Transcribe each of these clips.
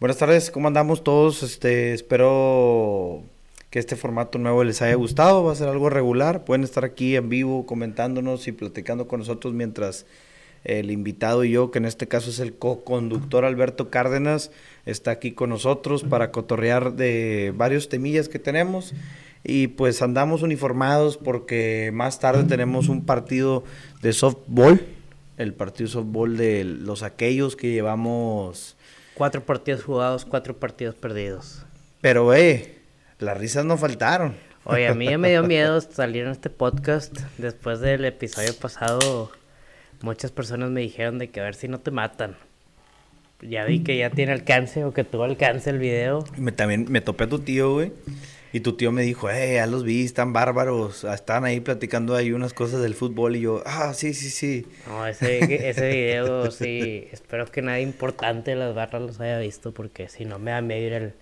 Buenas tardes, ¿cómo andamos todos? Este, espero que este formato nuevo les haya gustado, va a ser algo regular, pueden estar aquí en vivo comentándonos y platicando con nosotros mientras el invitado y yo, que en este caso es el co-conductor Alberto Cárdenas, está aquí con nosotros para cotorrear de varios temillas que tenemos y pues andamos uniformados porque más tarde tenemos un partido de softball, el partido softball de los aquellos que llevamos Cuatro partidos jugados, cuatro partidos perdidos. Pero, eh, las risas no faltaron. Oye, a mí ya me dio miedo salir en este podcast. Después del episodio pasado, muchas personas me dijeron de que a ver si no te matan. Ya vi que ya tiene alcance o que tuvo alcance el video. Me, también me topé a tu tío, güey. Y tu tío me dijo, eh, ya los vi, están bárbaros. Están ahí platicando ahí unas cosas del fútbol. Y yo, ah, sí, sí, sí. No, ese, ese video sí. Espero que nadie importante de las barras los haya visto. Porque si no me va a medir el,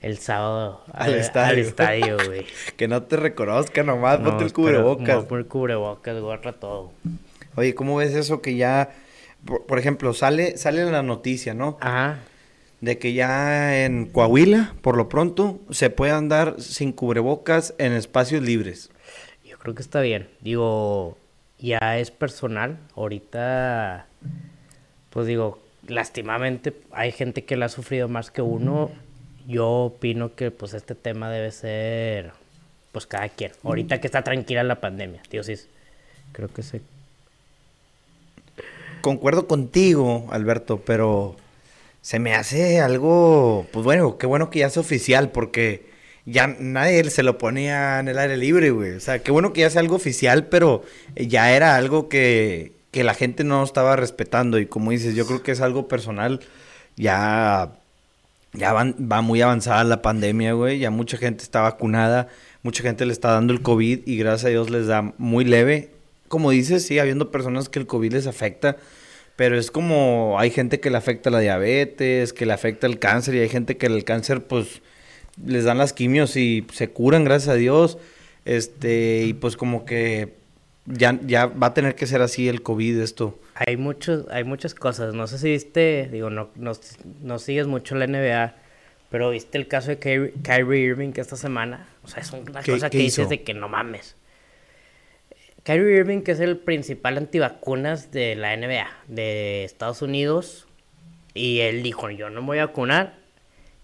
el sábado al, estadio. güey. que no te reconozca nomás, ponte el cubrebocas. No, el cubrebocas, guarda todo. Oye, ¿cómo ves eso que ya, por, por ejemplo, sale, sale en la noticia, ¿no? Ajá de que ya en Coahuila, por lo pronto, se puede andar sin cubrebocas en espacios libres. Yo creo que está bien. Digo, ya es personal. Ahorita, pues digo, lastimamente hay gente que la ha sufrido más que uno. Yo opino que pues este tema debe ser, pues cada quien. Ahorita que está tranquila la pandemia. Dios sí, creo que se... Concuerdo contigo, Alberto, pero se me hace algo, pues bueno, qué bueno que ya es oficial, porque ya nadie se lo ponía en el aire libre, güey. O sea, qué bueno que ya sea algo oficial, pero ya era algo que, que la gente no estaba respetando. Y como dices, yo creo que es algo personal. Ya, ya van, va muy avanzada la pandemia, güey. Ya mucha gente está vacunada, mucha gente le está dando el COVID y gracias a Dios les da muy leve. Como dices, sigue habiendo personas que el COVID les afecta pero es como hay gente que le afecta la diabetes, que le afecta el cáncer y hay gente que el cáncer pues les dan las quimios y se curan gracias a Dios. Este, y pues como que ya, ya va a tener que ser así el COVID esto. Hay muchos, hay muchas cosas. No sé si viste, digo, no, no, sigues mucho la NBA, pero viste el caso de Kyrie, Irving que esta semana. O sea, es una cosa que dices de que no mames. Kyrie Irving, que es el principal antivacunas de la NBA de Estados Unidos, y él dijo, yo no me voy a vacunar,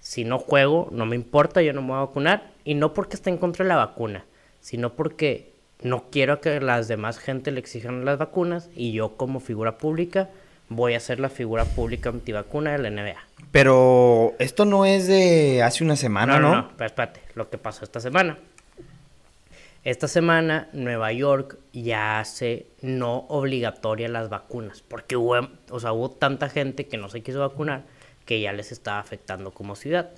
si no juego, no me importa, yo no me voy a vacunar, y no porque esté en contra de la vacuna, sino porque no quiero que las demás gente le exijan las vacunas, y yo como figura pública voy a ser la figura pública antivacuna de la NBA. Pero esto no es de hace una semana, ¿no? No, no, pero espérate, lo que pasó esta semana. Esta semana Nueva York ya hace no obligatoria las vacunas, porque hubo, tanta gente que no se quiso vacunar que ya les estaba afectando como ciudad.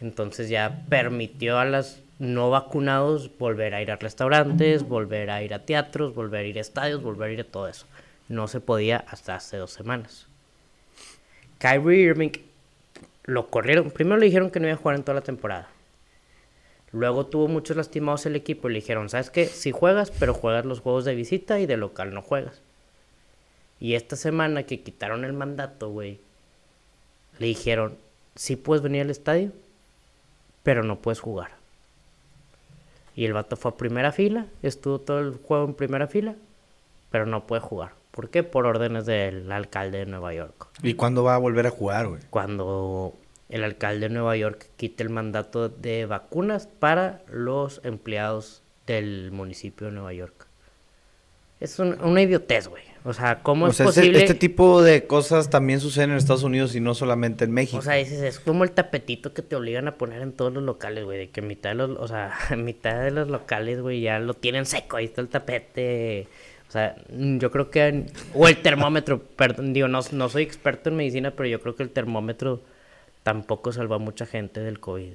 Entonces ya permitió a los no vacunados volver a ir a restaurantes, volver a ir a teatros, volver a ir a estadios, volver a ir a todo eso. No se podía hasta hace dos semanas. Kyrie Irving lo corrieron. Primero le dijeron que no iba a jugar en toda la temporada. Luego tuvo muchos lastimados el equipo y le dijeron, ¿sabes qué? Si juegas, pero juegas los juegos de visita y de local no juegas. Y esta semana que quitaron el mandato, güey, le dijeron, sí puedes venir al estadio, pero no puedes jugar. Y el vato fue a primera fila, estuvo todo el juego en primera fila, pero no puede jugar. ¿Por qué? Por órdenes del alcalde de Nueva York. ¿Y cuándo va a volver a jugar, güey? Cuando el alcalde de Nueva York quite el mandato de vacunas para los empleados del municipio de Nueva York. Es una idiotez, güey. O sea, ¿cómo es posible? Este, tipo de cosas también suceden en Estados Unidos y no solamente en México. O sea, es, es como el tapetito que te obligan a poner en todos los locales, güey. De que mitad de los, o sea, mitad de los locales, güey, ya lo tienen seco. Ahí está el tapete. O sea, yo creo que... O el termómetro, perdón, digo, no, no soy experto en medicina, pero yo creo que el termómetro tampoco salva a mucha gente del COVID.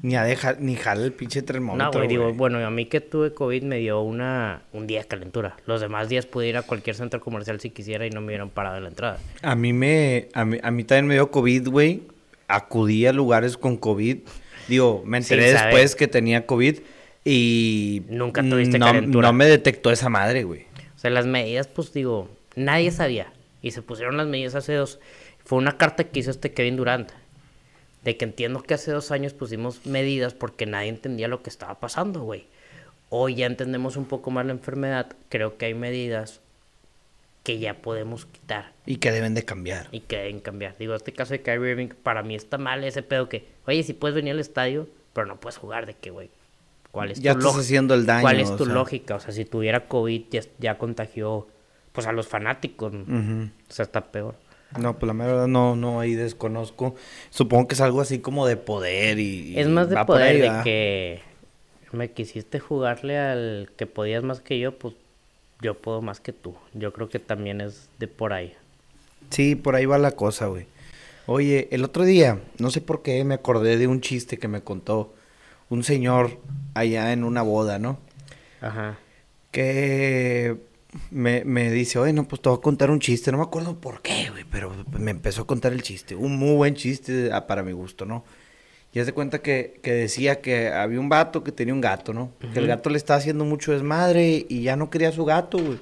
Ni a dejar, ni jala el pinche termómetro. No, güey, digo, bueno, a mí que tuve COVID me dio una, un día de calentura. Los demás días pude ir a cualquier centro comercial si quisiera y no me hubieran parado en la entrada. A mí me, a mí, a mí también me dio COVID, güey. Acudí a lugares con COVID. Digo, me enteré después que tenía COVID y... Nunca tuviste calentura. No me detectó esa madre, güey. O sea, las medidas, pues digo, nadie sabía. Y se pusieron las medidas hace dos. Fue una carta que hizo este Kevin Durant De que entiendo que hace dos años pusimos medidas porque nadie entendía lo que estaba pasando, güey. Hoy ya entendemos un poco más la enfermedad. Creo que hay medidas que ya podemos quitar Y que deben de cambiar. y que deben cambiar. Digo, este caso de Kyrie Irving, para mí está mal ese pedo que, oye, si puedes venir al estadio, pero no puedes jugar de que, güey. ¿Cuál es Ya tu estás haciendo el daño. ¿Cuál es o tu sea. lógica? O sea, si tuviera COVID, ya, ya contagió, pues a los fanáticos. O sea, está peor. No, pues la mera verdad no, no, ahí desconozco. Supongo que es algo así como de poder y... Es más de va poder ahí, de que me quisiste jugarle al que podías más que yo, pues yo puedo más que tú. Yo creo que también es de por ahí. Sí, por ahí va la cosa, güey. Oye, el otro día, no sé por qué, me acordé de un chiste que me contó un señor allá en una boda, ¿no? Ajá. Que me, me dice, oye, no, pues te voy a contar un chiste. No me acuerdo por qué, güey, pero me empezó a contar el chiste. Un muy buen chiste para mi gusto, ¿no? Y haz de cuenta que, que decía que había un vato que tenía un gato, ¿no? Que el gato le estaba haciendo mucho desmadre y ya no quería a su gato, güey.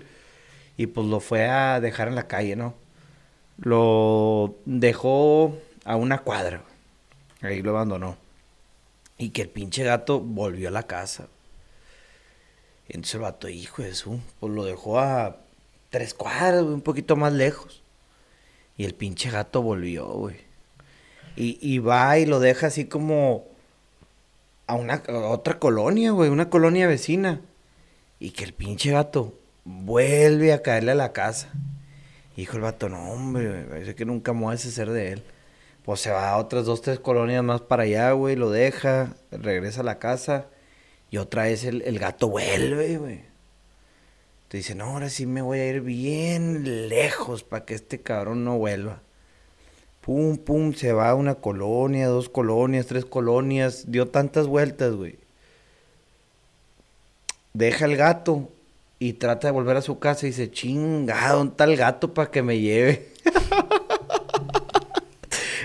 Y pues lo fue a dejar en la calle, ¿no? Lo dejó a una cuadra. Ahí lo abandonó. Y que el pinche gato volvió a la casa. Y entonces el vato, hijo de su, pues lo dejó a tres cuadras, un poquito más lejos. Y el pinche gato volvió, güey. Y, y va y lo deja así como a una otra colonia, güey, una colonia vecina. Y que el pinche gato vuelve a caerle a la casa. Dijo el vato, no, hombre, parece que nunca me voy a deshacer de él. Pues se va a otras dos, tres colonias más para allá, güey, lo deja, regresa a la casa. Y otra vez el, el gato vuelve, güey. Te dice, no, ahora sí me voy a ir bien lejos para que este cabrón no vuelva. Pum, pum, se va a una colonia, dos colonias, tres colonias. Dio tantas vueltas, güey. Deja el gato y trata de volver a su casa y dice, chingado, un tal gato para que me lleve.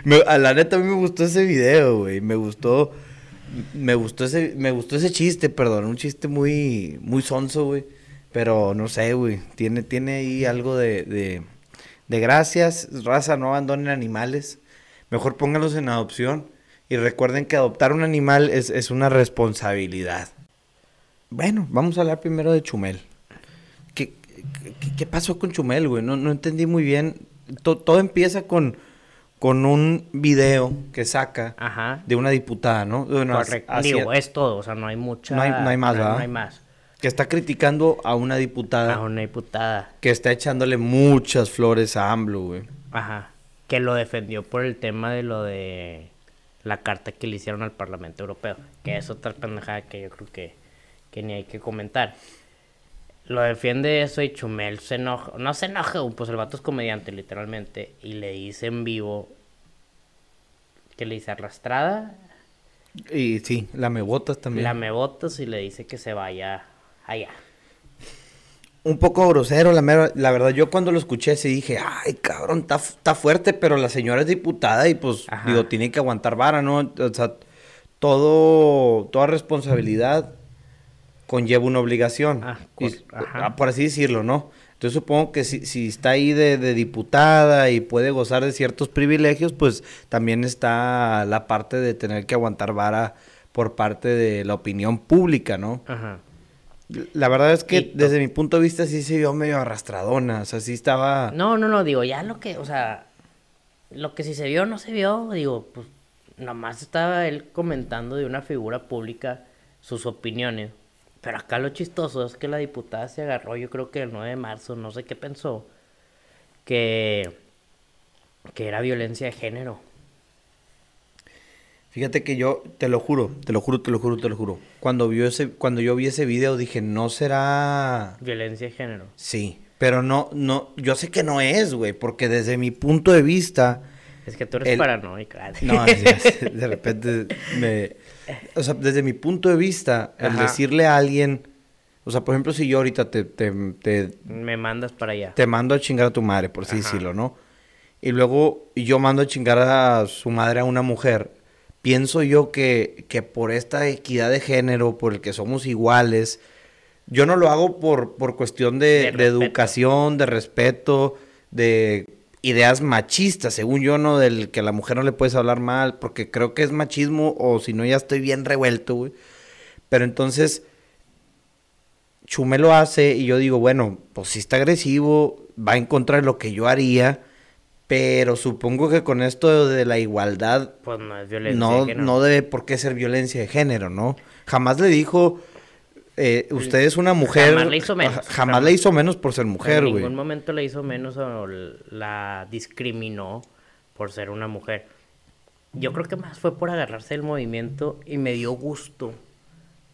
Me- a la neta a me gustó ese video, güey. Me gustó, me gustó ese, me gustó ese chiste, perdón, un chiste muy, muy sonso, güey. Pero no sé, güey. Tiene, tiene ahí algo de, de, de gracias. Raza, no abandonen animales. Mejor pónganlos en adopción. Y recuerden que adoptar un animal es, es una responsabilidad. Bueno, vamos a hablar primero de Chumel. ¿Qué, qué, qué pasó con Chumel, güey? No, no entendí muy bien. To- todo empieza con, con un video que saca Ajá. de una diputada, ¿no? Correcto. hacia- Digo, es todo, o sea, no hay mucha... No hay- no hay más, ¿verdad? No hay más. Que está criticando a una diputada A una diputada. que está echándole muchas flores a AMLO, güey. Ajá. Que lo defendió por el tema de lo de la carta que le hicieron al Parlamento Europeo. Que es otra pendejada que yo creo que, que ni hay que comentar. Lo defiende eso y Chumel se enoja. No se enoja, pues el vato es comediante, literalmente. Y le dice en vivo que le dice arrastrada, Y sí, la me botas también. la me botas y le dice que se vaya allá. Un poco grosero, la, mera- la verdad. Yo cuando lo escuché sí dije, ay, cabrón, está fu- está fuerte, pero la señora es diputada y pues, Ajá. digo, tiene que aguantar vara, ¿no? O sea, todo, toda responsabilidad conlleva una obligación. Ah, Y- ajá. ah, por así decirlo, ¿no? Entonces supongo que si, si está ahí de, de diputada y puede gozar de ciertos privilegios, pues también está la parte de tener que aguantar vara por parte de la opinión pública, ¿no? Ajá. La verdad es que Y desde mi punto de vista sí se vio medio arrastradona, o sea, sí estaba... No, no, no, digo, ya lo que, o sea, lo que si se vio no se vio, digo, pues nomás estaba él comentando de una figura pública sus opiniones. Pero acá lo chistoso es que la diputada se agarró, yo creo que el 9 de marzo, no sé qué pensó, que, que era violencia de género. Fíjate que yo, te lo juro, te lo juro, te lo juro, te lo juro. Cuando, vio ese, cuando yo vi ese video dije, no será... Violencia de género. Sí, pero no, no, yo sé que no es, güey, porque desde mi punto de vista... Es que tú eres El- paranoica. No, sí, sí, de repente me... O sea, desde mi punto de vista, el Ajá. decirle a alguien... O sea, por ejemplo, si yo ahorita te, te, te, Me mandas para allá. te mando a chingar a tu madre, por así Ajá. decirlo, ¿no? Y luego yo mando a chingar a su madre a una mujer. Pienso yo que, que por esta equidad de género, por el que somos iguales, yo no lo hago por, por cuestión de, De de respeto. educación, de respeto, de ideas machistas, según yo, ¿no? Del que a la mujer no le puedes hablar mal, porque creo que es machismo o si no ya estoy bien revuelto, güey. Pero entonces, Chumel lo hace y yo digo, bueno, pues si está agresivo, va en contra de lo que yo haría, pero supongo que con esto de la igualdad, Pues no es violencia. no, de género. no debe por qué ser violencia de género, ¿no? Jamás le dijo, eh, usted es una mujer. Jamás le hizo menos. Ajá, Jamás Jamás. le hizo menos por ser mujer, en güey. ningún momento le hizo menos o la discriminó por ser una mujer. Yo creo que más fue por agarrarse del movimiento y me dio gusto.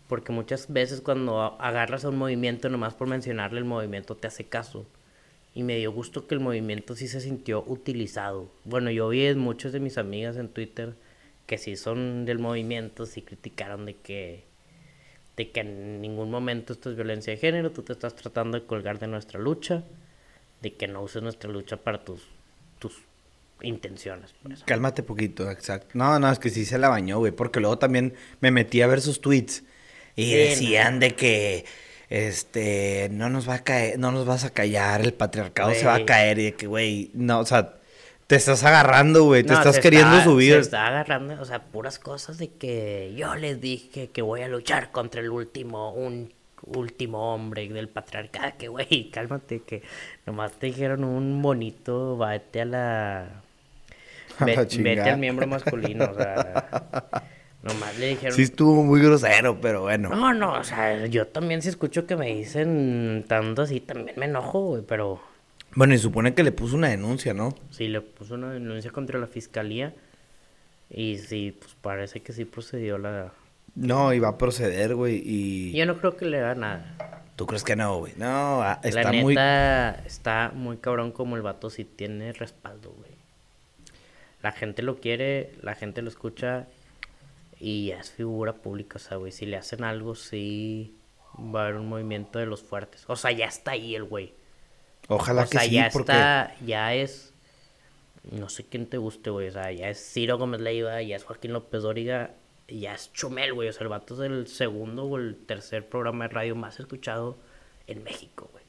Porque muchas veces cuando agarras a un movimiento, nomás por mencionarle el movimiento te hace caso. Y me dio gusto que el movimiento sí se sintió utilizado. Bueno, yo vi en muchas de mis amigas en Twitter que sí son del movimiento, sí criticaron de que de que en ningún momento esto es violencia de género, tú te estás tratando de colgar de nuestra lucha, de que no uses nuestra lucha para tus, tus intenciones. pues. Cálmate poquito, exacto. No, no, es que sí se la bañó, güey, porque luego también me metí a ver sus tweets y Sí, decían de que este no nos va a caer, no nos vas a callar, el patriarcado se va a caer y de que güey, no, o sea, te estás agarrando, güey, te No, estás queriendo está- subir. Se está agarrando, o sea, puras cosas de que yo les dije que voy a luchar contra el último, un último hombre del patriarcado, que güey, cálmate, que nomás te dijeron un bonito, vete a la... A ve- vete al miembro masculino, o sea, nomás le dijeron... Sí estuvo muy grosero, pero bueno. No, no, o sea, yo también si escucho que me dicen tanto así, también me enojo, güey, pero Bueno, y supone que le puso una denuncia, ¿no? sí le puso una denuncia contra la fiscalía y sí, pues parece que sí procedió la... No, iba a proceder, güey, y Yo no creo que le haga nada. tú crees que no, güey. No, ah, está la muy neta, está muy cabrón como el vato sí tiene respaldo, güey. La gente lo quiere, la gente lo escucha y ya es figura pública, o sea, güey, si le hacen algo, sí va a haber un movimiento de los fuertes. O sea, ya está ahí el güey. Ojalá o sea, que sí, ya porque está, ya es, no sé quién te guste, güey, o sea, ya es Ciro Gómez Leiva, ya es Joaquín López Dóriga, ya es Chumel, güey, o sea, el vato es el segundo o el tercer programa de radio más escuchado en México, güey.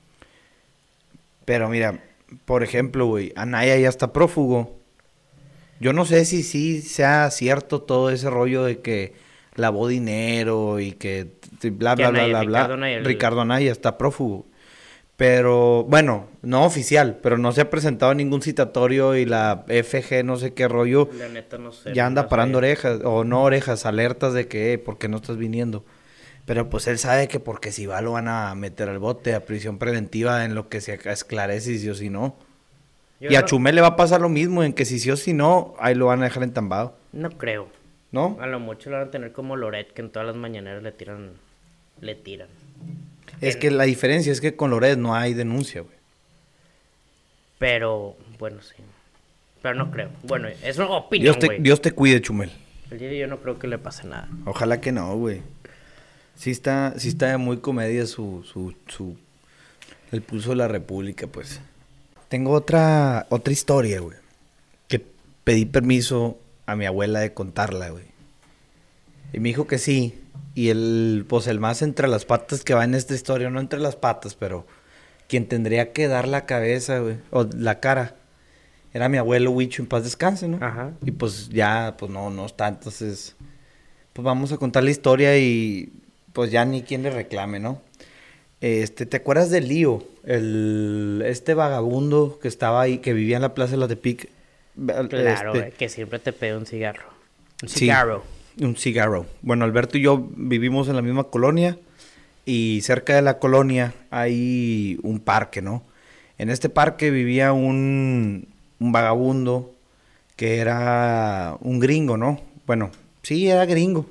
Pero mira, por ejemplo, güey, Anaya ya está prófugo. Yo no sé si sí sea cierto todo ese rollo de que lavó dinero y que bla, bla, bla, bla, bla. Ricardo Anaya, está prófugo. Pero, bueno, no oficial, pero no se ha presentado ningún citatorio y la FG, no sé qué rollo, La neta no sé. ya anda no parando sé. orejas, o no orejas, alertas de que, eh, ¿por qué no estás viniendo? Pero pues él sabe que porque si va lo van a meter al bote, a prisión preventiva, en lo que se esclarece si sí o si no. Yo y a no- Chumel le va a pasar lo mismo, en que si sí o si no, ahí lo van a dejar entambado, No creo. ¿no? A lo mucho lo van a tener como Loret, que en todas las mañaneras le tiran, le tiran. Es que la diferencia es que con Loret no hay denuncia, güey. Pero, bueno, sí. Pero no creo. Bueno, es una opinión, Dios te, güey. Dios te cuide, Chumel. El día de yo no creo que le pase nada. Ojalá que no, güey. Sí está, sí está muy comedia su, su, su, el pulso de la república, pues. Tengo otra, otra historia, güey. Que pedí permiso a mi abuela de contarla, güey. Y me dijo que sí. Y el, pues el más entre las patas que va en esta historia, no entre las patas, pero quien tendría que dar la cabeza, güey, o la cara, era mi abuelo Huicho en paz descanse, ¿no? Ajá. Y pues ya, pues no, no está, entonces, pues vamos a contar la historia y pues ya ni quien le reclame, ¿no? Este, ¿te acuerdas de Lío? El, este vagabundo que estaba ahí, que vivía en la plaza de la Tepic. Claro, Este, que siempre te pide un cigarro. Un Sí. cigarro. Un cigarro. Bueno, Alberto y yo vivimos en la misma colonia y cerca de la colonia hay un parque, ¿no? En este parque vivía un, un vagabundo que era un gringo, ¿no? Bueno, sí, era gringo.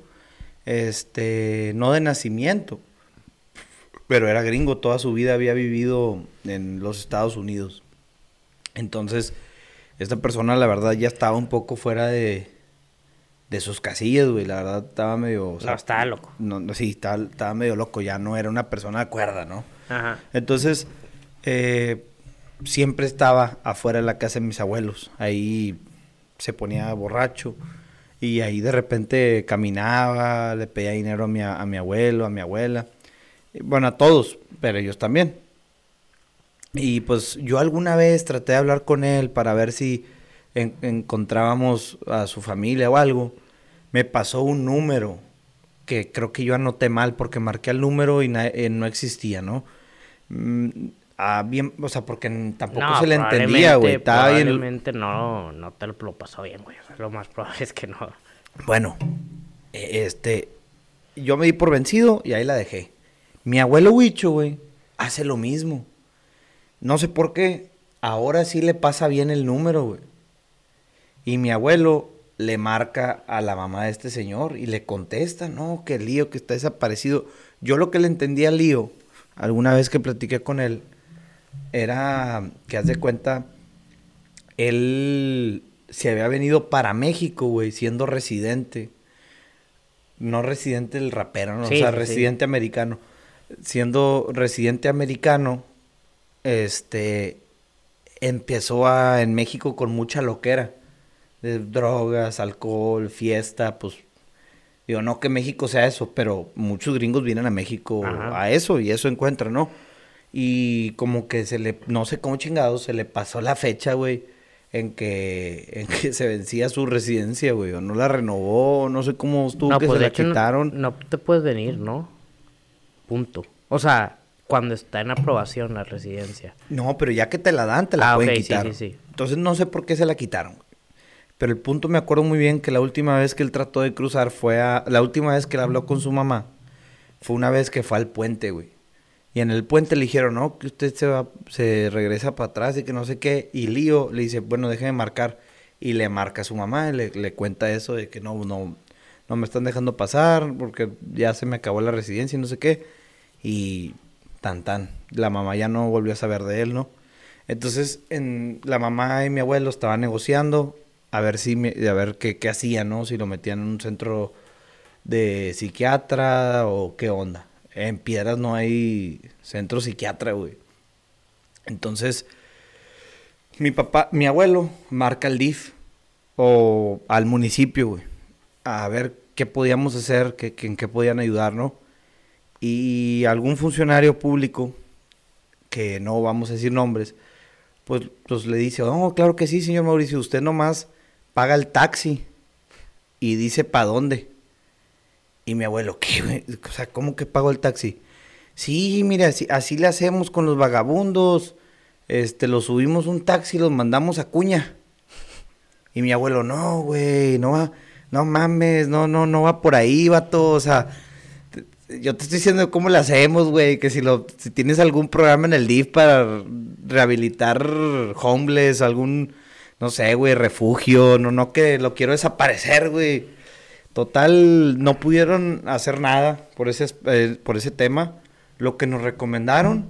Este, no de nacimiento, pero era gringo, toda su vida había vivido en los Estados Unidos. Entonces, esta persona, la verdad, ya estaba un poco fuera de, de sus casillas, güey. La verdad, estaba medio. o No, estaba loco. No, no, sí, estaba, estaba medio loco. Ya no era una persona de cuerda, ¿no? Ajá. Entonces, eh, siempre estaba afuera de la casa de mis abuelos. Ahí se ponía borracho. Y ahí de repente caminaba, le pedía dinero a mi, a mi abuelo, a mi abuela. Bueno, a todos, pero ellos también. Y pues yo alguna vez traté de hablar con él para ver si en- encontrábamos a su familia o algo. Me pasó un número que creo que yo anoté mal porque marqué el número y na- eh, no existía, ¿no? Mm, ah, bien, o sea, porque tampoco No, se le entendía, güey. probablemente- bien. No, no te lo pasó bien, güey. Lo más probable es que no. Bueno, eh, este, yo me di por vencido y ahí la dejé. Mi abuelo Huicho, güey, hace lo mismo. No sé por qué, ahora sí le pasa bien el número, güey. Y mi abuelo le marca a la mamá de este señor y le contesta, no, que lío, que está desaparecido. Yo lo que le entendía al lío, alguna vez que platiqué con él, era que haz de cuenta, él se había venido para México, güey, siendo residente. No residente el rapero, ¿no? Sí, o sea, sí. residente americano. Siendo residente americano, este, empezó a, en México con mucha loquera. De drogas, alcohol, fiesta, pues... Digo, no que México sea eso, pero muchos gringos vienen a México Ajá. a eso y eso encuentran, ¿no? Y como que se le, no sé cómo chingados, se le pasó la fecha, güey, en que, en que se vencía su residencia, güey, o no la renovó, no sé cómo estuvo que se pues, de la hecho, no- quitaron. No, te puedes venir, ¿no? Punto. O sea, cuando está en aprobación la residencia. No, pero ya que te la dan, te la Ah, pueden quitar. sí, sí. Entonces no sé por qué se la quitaron. Pero el punto me acuerdo muy bien que la última vez que él trató de cruzar fue a... La última vez que él habló con su mamá fue una vez que fue al puente, güey. Y en el puente le dijeron, no, que usted se va, se regresa para atrás y que no sé qué. Y Lío le dice, bueno, déjeme marcar. Y le marca a su mamá y le, le cuenta eso de que no, no, no me están dejando pasar porque ya se me acabó la residencia y no sé qué. Y tan tan. La mamá ya no volvió a saber de él, ¿no? Entonces, en, la mamá y mi abuelo estaban negociando a ver si me- a ver qué, qué hacían, ¿no? Si lo metían en un centro de psiquiatra o qué onda. En Piedras no hay centro psiquiatra, güey. Entonces, mi papá, mi abuelo marca al DIF o al municipio, güey, a ver qué podíamos hacer, qué, en qué podían ayudar, ¿no? Y algún funcionario público, que no vamos a decir nombres, pues, pues le dice, oh, claro que sí, señor Mauricio, usted nomás paga el taxi y dice para dónde. Y mi abuelo, ¿qué? O sea, ¿cómo que pago el taxi? Sí, mira, así, así le hacemos con los vagabundos. Este, los subimos un taxi y los mandamos a cuña. Y mi abuelo, no, güey, no va, no mames, no, no, no va por ahí, vato. O sea, yo te estoy diciendo cómo le hacemos, güey, que si lo, si tienes algún programa en el DIF para rehabilitar homeless, algún, no sé, güey, refugio, no, no que lo quiero desaparecer, güey. Total, no pudieron hacer nada por ese, eh, por ese tema. Lo que nos recomendaron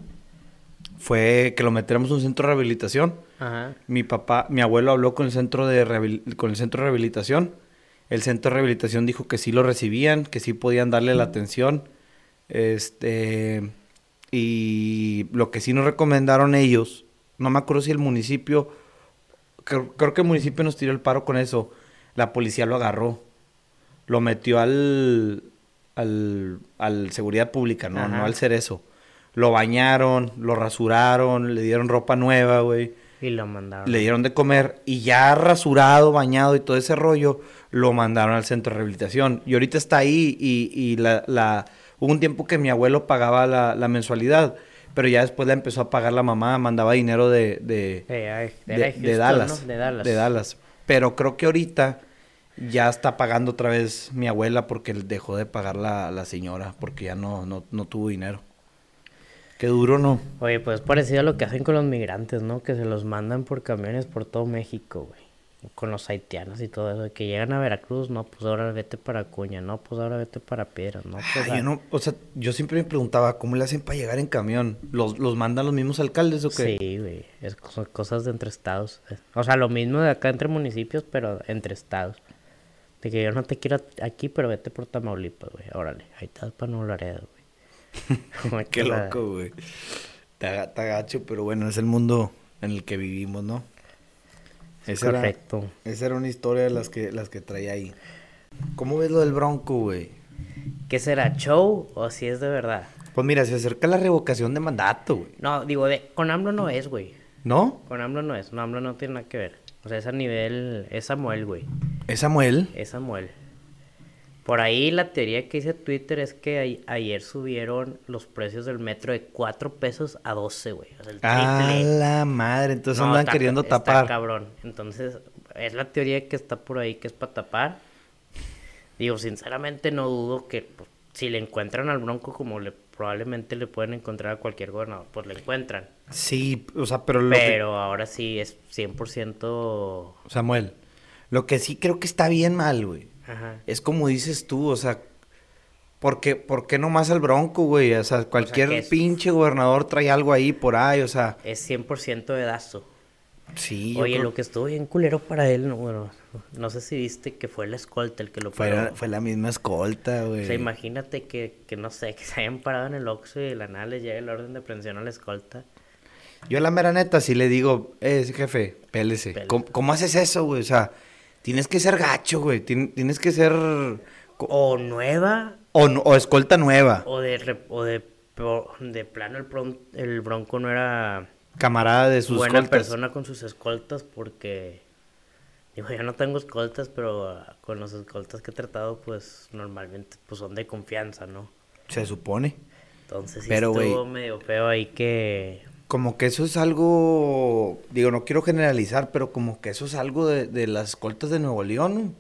fue que lo metiéramos en un centro de rehabilitación. Ajá. Mi papá, mi abuelo habló con el centro de con el centro de rehabilitación. El centro de rehabilitación dijo que sí lo recibían, que sí podían darle la atención. Este y lo que sí nos recomendaron ellos, no me acuerdo si el municipio creo, creo que el municipio nos tiró el paro con eso. La policía lo agarró. Lo metió al al, al seguridad pública, no, Ajá. no al cerezo. Lo bañaron, lo rasuraron, le dieron ropa nueva, güey. Y lo mandaron. Le dieron de comer y ya rasurado, bañado y todo ese rollo, lo mandaron al centro de rehabilitación. Y ahorita está ahí y, y la, la- hubo un tiempo que mi abuelo pagaba la, la mensualidad, pero ya después la empezó a pagar la mamá, mandaba dinero de, de, Eh, de, Dallas, Dallas. de Dallas. Pero creo que ahorita ya está pagando otra vez mi abuela porque dejó de pagar la, la señora, porque ya no, no, no tuvo dinero. Qué duro, ¿no? Oye, pues es parecido a lo que hacen con los migrantes, ¿no? Que se los mandan por camiones por todo México, güey. Con los haitianos y todo eso. Que llegan a Veracruz, no, pues ahora vete para Cuña, no, pues ahora vete para Piedras, no, pues. Ah, yo no, o sea, yo siempre me preguntaba, ¿cómo le hacen para llegar en camión? ¿Los, los mandan los mismos alcaldes o qué? Sí, güey. Es, son cosas de entre estados. O sea, lo mismo de acá entre municipios, pero entre estados. De que yo no te quiero aquí, pero vete por Tamaulipas, güey. Órale, ahí estás para Nuevo Laredo, güey. Qué loco, güey. Está, está gacho, pero bueno, es el mundo en el que vivimos, ¿no? Esa era, Correcto. esa era una historia de las que, las que traía ahí. ¿Cómo ves lo del Bronco, güey? ¿Qué será, show o si es de verdad? Pues mira, se acerca la revocación de mandato, güey. No, digo, de, con AMLO no es, güey. ¿No? Con AMLO no es. No, AMLO no tiene nada que ver. O sea, es a nivel... Es Samuel, güey. ¿Es Samuel? Es Samuel. Por ahí la teoría que hice Twitter es que a- ayer subieron los precios del metro de 4 pesos a 12, güey. O sea, el A triple. la madre, entonces No, andan está- queriendo está tapar. cabrón. Entonces, es la teoría que está por ahí que es para tapar. Digo, sinceramente no dudo que pues, si le encuentran al Bronco como le probablemente le pueden encontrar a cualquier gobernador, pues le encuentran. Sí, o sea, pero lo que- Pero ahora sí es 100%... Samuel, lo que sí creo que está bien mal, güey. Ajá. Es como dices tú, o sea, ¿por qué, por qué nomás al Bronco, güey? O sea, cualquier es- pinche gobernador trae algo ahí por ahí, o sea, Es 100% de dazo. sí. Oye, creo lo que estuvo bien culero para él, no, bueno, no sé si viste que fue la escolta el que lo fue, paró. la- fue la misma escolta, güey. O sea, imagínate que, que, no sé, que se hayan parado en el Oxxo y de la nada les llegue el orden de aprehensión a la escolta. Yo la mera neta sí le digo, eh, jefe, pélese. Pélese. ¿Cómo, cómo haces eso, güey? O sea, tienes que ser gacho, güey. Tien- tienes que ser... O nueva, O, o escolta nueva. o de, o de, de plano el, bron- el Bronco no era Camarada de sus buena escoltas. persona con sus escoltas porque... Digo, yo no tengo escoltas, pero ah, con los escoltas que he tratado, pues normalmente pues son de confianza, ¿no? Se supone. Entonces sí Pero, estuvo medio feo ahí que... Como que eso es algo, digo, no quiero generalizar, pero como que eso es algo de, de las escoltas de Nuevo León.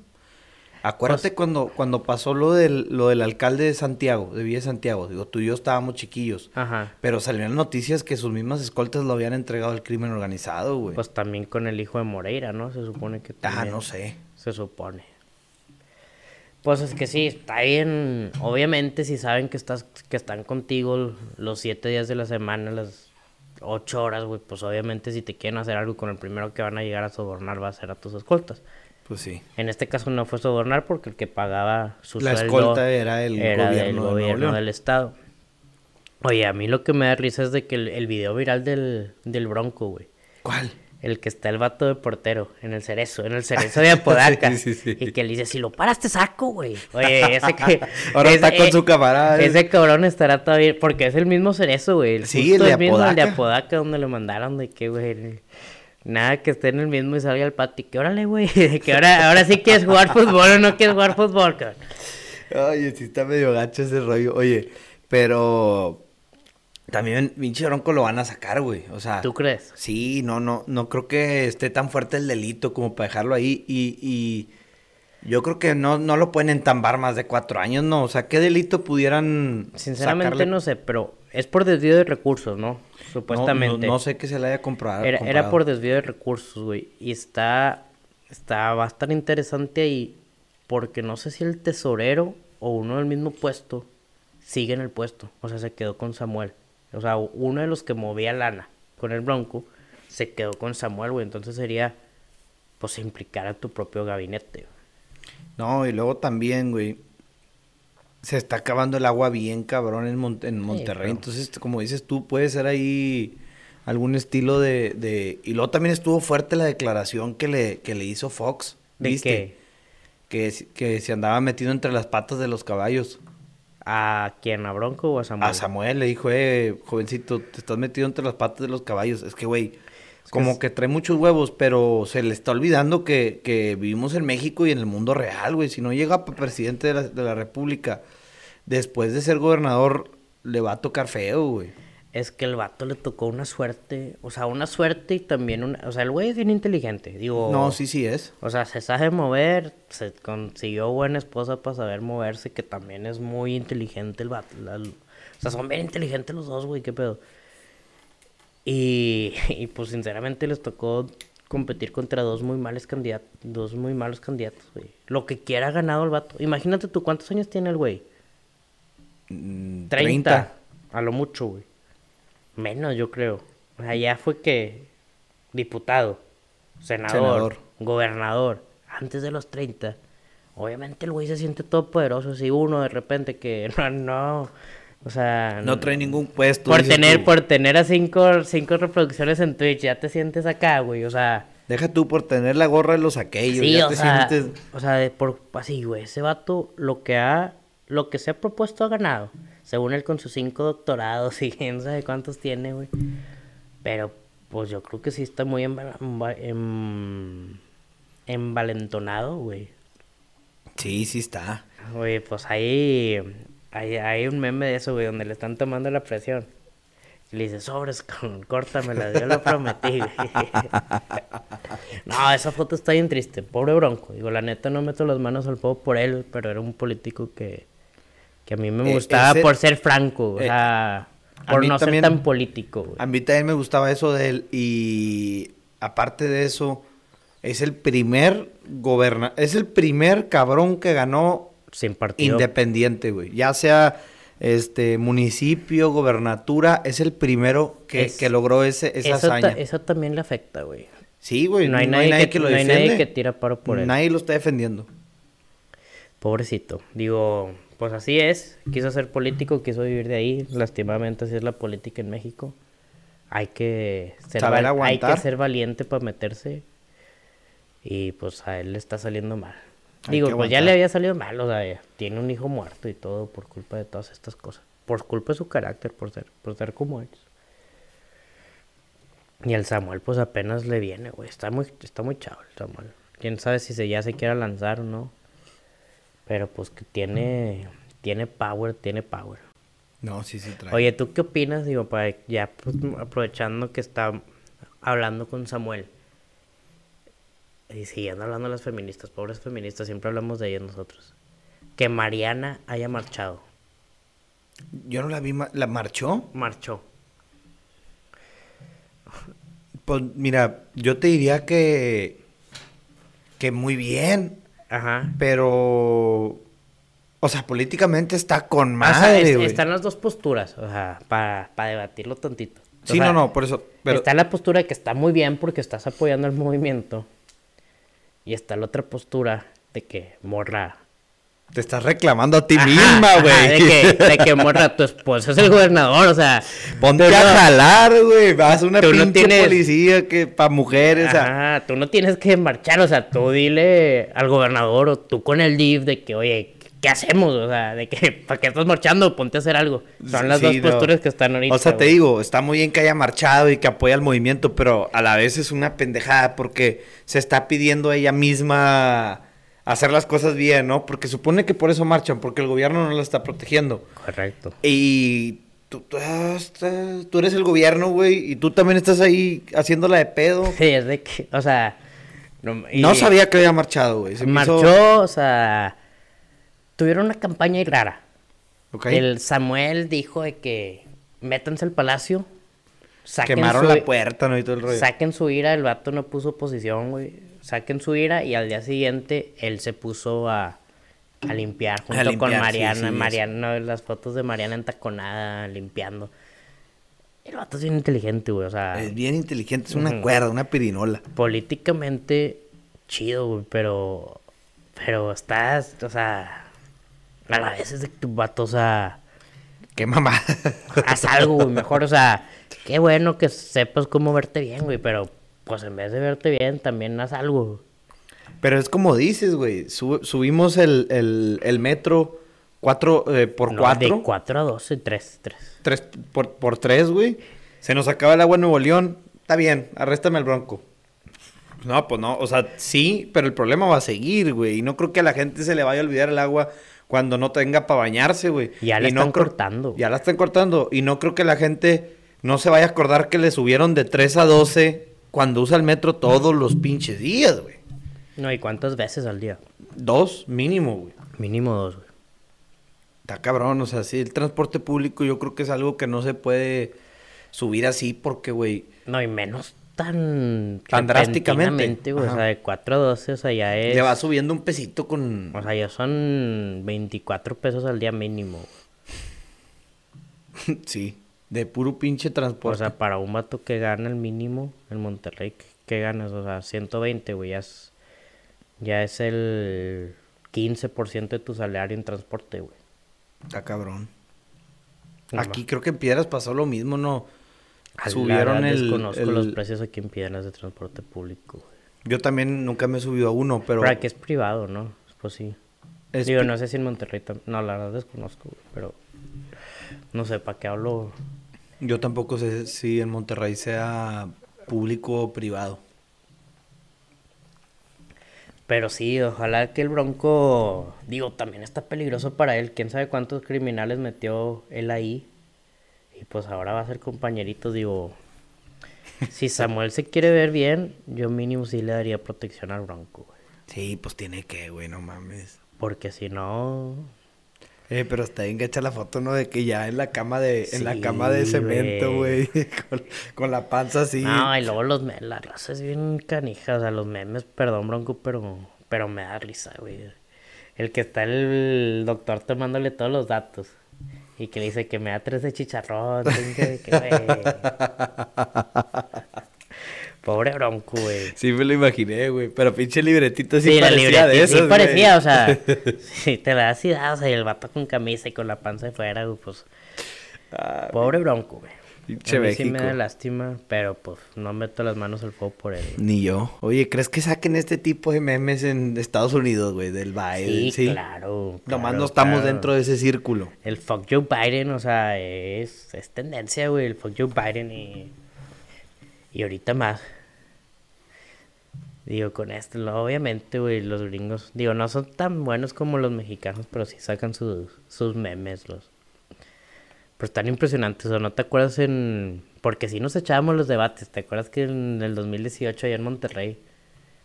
Acuérdate Pues cuando, cuando pasó lo del, lo del alcalde de Santiago, de Villa Santiago. Digo, tú y yo estábamos chiquillos. Ajá. Pero salieron noticias que sus mismas escoltas lo habían entregado al crimen organizado, güey. Pues también con el hijo de Moreira, ¿no? Se supone que ah, no sé. Se supone. Pues es que sí, está bien. Obviamente, si saben que estás, que están contigo los siete días de la semana, las ocho horas, güey, pues obviamente si te quieren hacer algo con el primero que van a llegar a sobornar va a ser a tus escoltas. Pues sí. En este caso no fue sobornar porque el que pagaba su La sueldo escolta era el era gobierno del estado. Oye, a mí lo que me da risa es de que el, el video viral del, del Bronco, güey. ¿Cuál? El que está el vato de portero en el cerezo, en el cerezo de Apodaca. Sí, sí, sí. Y que le dice, si lo paras te saco, güey. Oye, ese que... Ahora está con su camarada. Ese cabrón estará todavía... Porque es el mismo cerezo, güey. Sí, el de mismo, el de Apodaca. Apodaca, donde lo mandaron de que, güey... Nada que esté en el mismo y salga al patio. Que órale, güey. Que ahora, ahora sí quieres jugar fútbol o no quieres jugar fútbol, cabrón. Oye, sí está medio gacho ese rollo. Oye, pero también pinche Bronco lo van a sacar, güey. O sea, ¿Tú crees? sí, no, no, no creo que esté tan fuerte el delito como para dejarlo ahí. Y, y yo creo que no, no lo pueden entambar más de cuatro años, ¿no? O sea, ¿qué delito pudieran Sinceramente sacarle? no sé, pero es por desvío de recursos, ¿no? Supuestamente. No, no sé qué se le haya comprado. Era, era por desvío de recursos, güey. Y está, está, va a estar interesante ahí porque no sé si el tesorero o uno del mismo puesto sigue en el puesto. O sea, se quedó con Samuel. O sea, uno de los que movía lana con el Bronco se quedó con Samuel, güey. Entonces sería, pues, implicar a tu propio gabinete. No, y luego también, güey. Se está acabando el agua bien cabrón en, Mon- en Monterrey. Entonces, como dices tú, puede ser ahí algún estilo de, de... Y luego también estuvo fuerte la declaración que le, que le hizo Fox. ¿De ¿Viste? qué? Que, que se andaba metido entre las patas de los caballos. ¿A quién? ¿A Bronco o a Samuel? A Samuel le dijo, eh, jovencito, te estás metido entre las patas de los caballos. Es que, güey, como es- que trae muchos huevos, pero se le está olvidando que, que vivimos en México y en el mundo real, güey. Si no llega presidente de la, de la República, después de ser gobernador, le va a tocar feo, güey. Es que el vato le tocó una suerte, o sea, una suerte y también una... O sea, el güey es bien inteligente, digo... No, sí, sí es. O sea, se sabe mover, se consiguió buena esposa para saber moverse, que también es muy inteligente el vato. la- o sea, son bien inteligentes los dos, güey, qué pedo. Y, y pues sinceramente les tocó competir contra dos muy malos candidatos, dos muy malos candidatos, güey. Lo que quiera ha ganado el vato. Imagínate tú, ¿cuántos años tiene el güey? Mm, 30. A lo mucho, güey. Menos, yo creo. O sea, ya fue que diputado, senador, Senador. gobernador, antes de los 30. Obviamente el güey se siente todopoderoso. Si uno de repente que no, no, o sea... No trae ningún puesto. por tener, tú. por tener a cinco, cinco reproducciones en Twitch, ya te sientes acá, güey. O sea, Deja tú por tener la gorra de los aquellos. sí, ya o te sea, sientes... o sea, de por así, güey. Ese vato, lo que ha, lo que se ha propuesto ha ganado. Según él con sus cinco doctorados y quién sabe cuántos tiene, güey. Pero pues yo creo que sí está muy enva- enva- em- envalentonado, güey. Sí, sí está. Güey, pues ahí hay, hay un meme de eso, güey, donde le están tomando la presión. Y le dice, sobres, cabrón, córtamela, yo lo prometí, güey. no, esa foto está bien triste, pobre Bronco. Digo, la neta no meto las manos al fuego por él, pero era un político que, que a mí me Eh, gustaba ese- por ser franco, o eh, sea, por no también- ser tan político, güey. A mí también me gustaba eso de él y aparte de eso, es el primer goberna es el primer cabrón que ganó Sin partido. independiente, güey. Ya sea este municipio, gobernatura, es el primero que, Es- que logró ese, esa eso, hazaña. eso también le afecta, güey. Sí, güey. No hay nadie que- lo no hay defiende. nadie que tira paro por él. Nadie lo está defendiendo. Pobrecito. Digo, pues así es. Quiso ser político, quiso vivir de ahí. Lastimadamente así es la política en México. Hay que ser, Saber hay que ser valiente para meterse. Y pues a él le está saliendo mal. Hay Digo, pues ya le había salido mal, o sea, tiene un hijo muerto y todo por culpa de todas estas cosas. Por culpa de su carácter, por ser, por ser como ellos. Y el Samuel, pues apenas le viene, güey. Está muy, está muy chavo el Samuel. Quién sabe si se, ya se quiera lanzar o no. Pero pues que tiene, tiene power, tiene power. No, sí, sí trae. Oye, ¿tú qué opinas? Digo, para ya pues, aprovechando que está hablando con Samuel. Y siguiendo hablando de las feministas, pobres feministas, siempre hablamos de ellas nosotros. Que Mariana haya marchado. Yo no la vi, ma- ¿la marchó? Marchó. Pues mira, yo te diría que que muy bien, Ajá. pero o sea, políticamente está con O sea, madre, es- güey. están las dos posturas, o sea, para debatirlo tantito. O Sí, sea, no, no, por eso, pero Está la postura de que está muy bien porque estás apoyando el movimiento. Y está la otra postura de que morra. Te estás reclamando a ti Ajá, misma, güey. De que, de que morra, tu esposo es el gobernador, o sea. Ponte a no- jalar, güey. Vas a una tú no pinche tienes- policía que para mujeres, Ajá, tú no tienes que marchar, o sea, tú dile al gobernador o tú con el DIF de que, oye, ¿qué hacemos? O sea, de que, ¿para qué estás marchando? Ponte a hacer algo. Son las Sí, dos no. posturas que están ahorita. O sea, te digo, está muy bien que haya marchado y que apoya el movimiento, pero a la vez es una pendejada porque se está pidiendo a ella misma hacer las cosas bien, ¿no? Porque supone que por eso marchan, porque el gobierno no la está protegiendo. Correcto. Y tú, tú, ah, tú eres el gobierno, güey, y tú también estás ahí haciéndola de pedo. Sí, es de que, o sea. No, y- No sabía que había marchado, güey. se me hizo- Marchó, o sea, tuvieron una campaña rara. Ok. El Samuel dijo de que métanse al palacio, saquen Quemaron su, la puerta, ¿no? Y todo el rollo. saquen su ira, el vato no puso oposición, güey, saquen su ira y al día siguiente él se puso a, a limpiar junto limpiar, con Mariana, sí. Mariana, las fotos de Mariana entaconada, limpiando. El vato es bien inteligente, güey, o sea... Es bien inteligente, es una cuerda, una pirinola. políticamente chido, güey, pero. Pero estás, o sea. A la vez es de que tu vato, o sea. Qué mamá. Haz algo, güey, mejor, o sea. Qué bueno que sepas cómo verte bien, güey, pero. Pues en vez de verte bien, también haz algo. Pero es como dices, güey. sub- subimos el, el, el metro cuatro, eh, por No, cuatro. De 4 a 12, 3, 3. Tres por, por tres, güey. Se nos acaba el agua en Nuevo León. Está bien, arréstame al bronco. No, pues no. O sea, sí, pero el problema va a seguir, güey. Y no creo que a la gente se le vaya a olvidar el agua cuando no tenga para bañarse, güey. Ya la Y están cortando. Ya la están cortando. Y no creo que la gente no se vaya a acordar que le subieron de 3 a 12 cuando usa el metro todos los pinches días, güey. No, ¿y cuántas veces al día? Dos mínimo, güey. Mínimo dos, güey. Está cabrón, o sea, sí, el transporte público yo creo que es algo que no se puede subir así porque, güey, No, y menos tan. Tan drásticamente. güey. O sea, de 4 a 12, o sea, ya es. le va subiendo un pesito con... O sea, ya son 24 pesos al día mínimo. sí, de puro pinche O transporte. sea, para un vato que gana el mínimo en Monterrey, ¿qué- ¿qué ganas? O sea, 120, güey, ya es, ya es el 15% de tu salario en transporte, güey. Está cabrón. No Aquí creo que en Piedras pasó lo mismo, ¿no? A Subieron el... Desconozco el- los precios aquí en Piedras de transporte público, güey. Yo también nunca me he subido a uno, pero... Pero aquí es privado, ¿no? Pues sí. es Digo, no sé si en Monterrey también. No, la verdad desconozco, güey, pero... No sé para qué hablo. Yo tampoco sé si en Monterrey sea público o privado. Pero sí, ojalá que el Bronco, digo, también está peligroso para él. Quién sabe cuántos criminales metió él ahí. Y pues ahora va a ser compañerito, digo. Si Samuel se quiere ver bien, yo mínimo sí le daría protección al Bronco, güey. Sí, pues tiene que, güey, no mames. Porque si no, Eh, pero está bien gacha la foto, ¿no? De que ya en la cama de, en la cama de cemento, güey. güey. con, con la panza así. No, y luego los memes, la raza es bien canija, o sea, los memes, perdón, bronco, pero, pero me da risa, güey. El que está el doctor tomándole todos los datos y que le dice que me da tres de chicharrón, que, que, güey. Pobre bronco, güey. Sí me lo imaginé, güey. Pero pinche libretito sí, Sí, la parecía libreta de sí esos, güey. parecía, o sea, sí, te la das y o sea, y el vato con camisa y con la panza de fuera, güey, pues, Ah, pobre bronco, güey. pinche A mí sí me da lástima, pero pues no meto las manos al fuego por él. Ni yo. Oye, ¿crees que saquen este tipo de memes en Estados Unidos, güey? Del Biden, Sí, sí. claro. Nomás claro, no estamos claro. dentro de ese círculo. El fuck Joe Biden, o sea, es, es tendencia, güey, el fuck Joe Biden y, y ahorita más. Digo, con esto, obviamente, güey, los gringos, digo, no son tan buenos como los mexicanos, pero sí sacan sus, sus memes, los... Pero están impresionantes, o no te acuerdas en... Porque sí nos echábamos los debates, ¿te acuerdas que en el 2018 allá en Monterrey?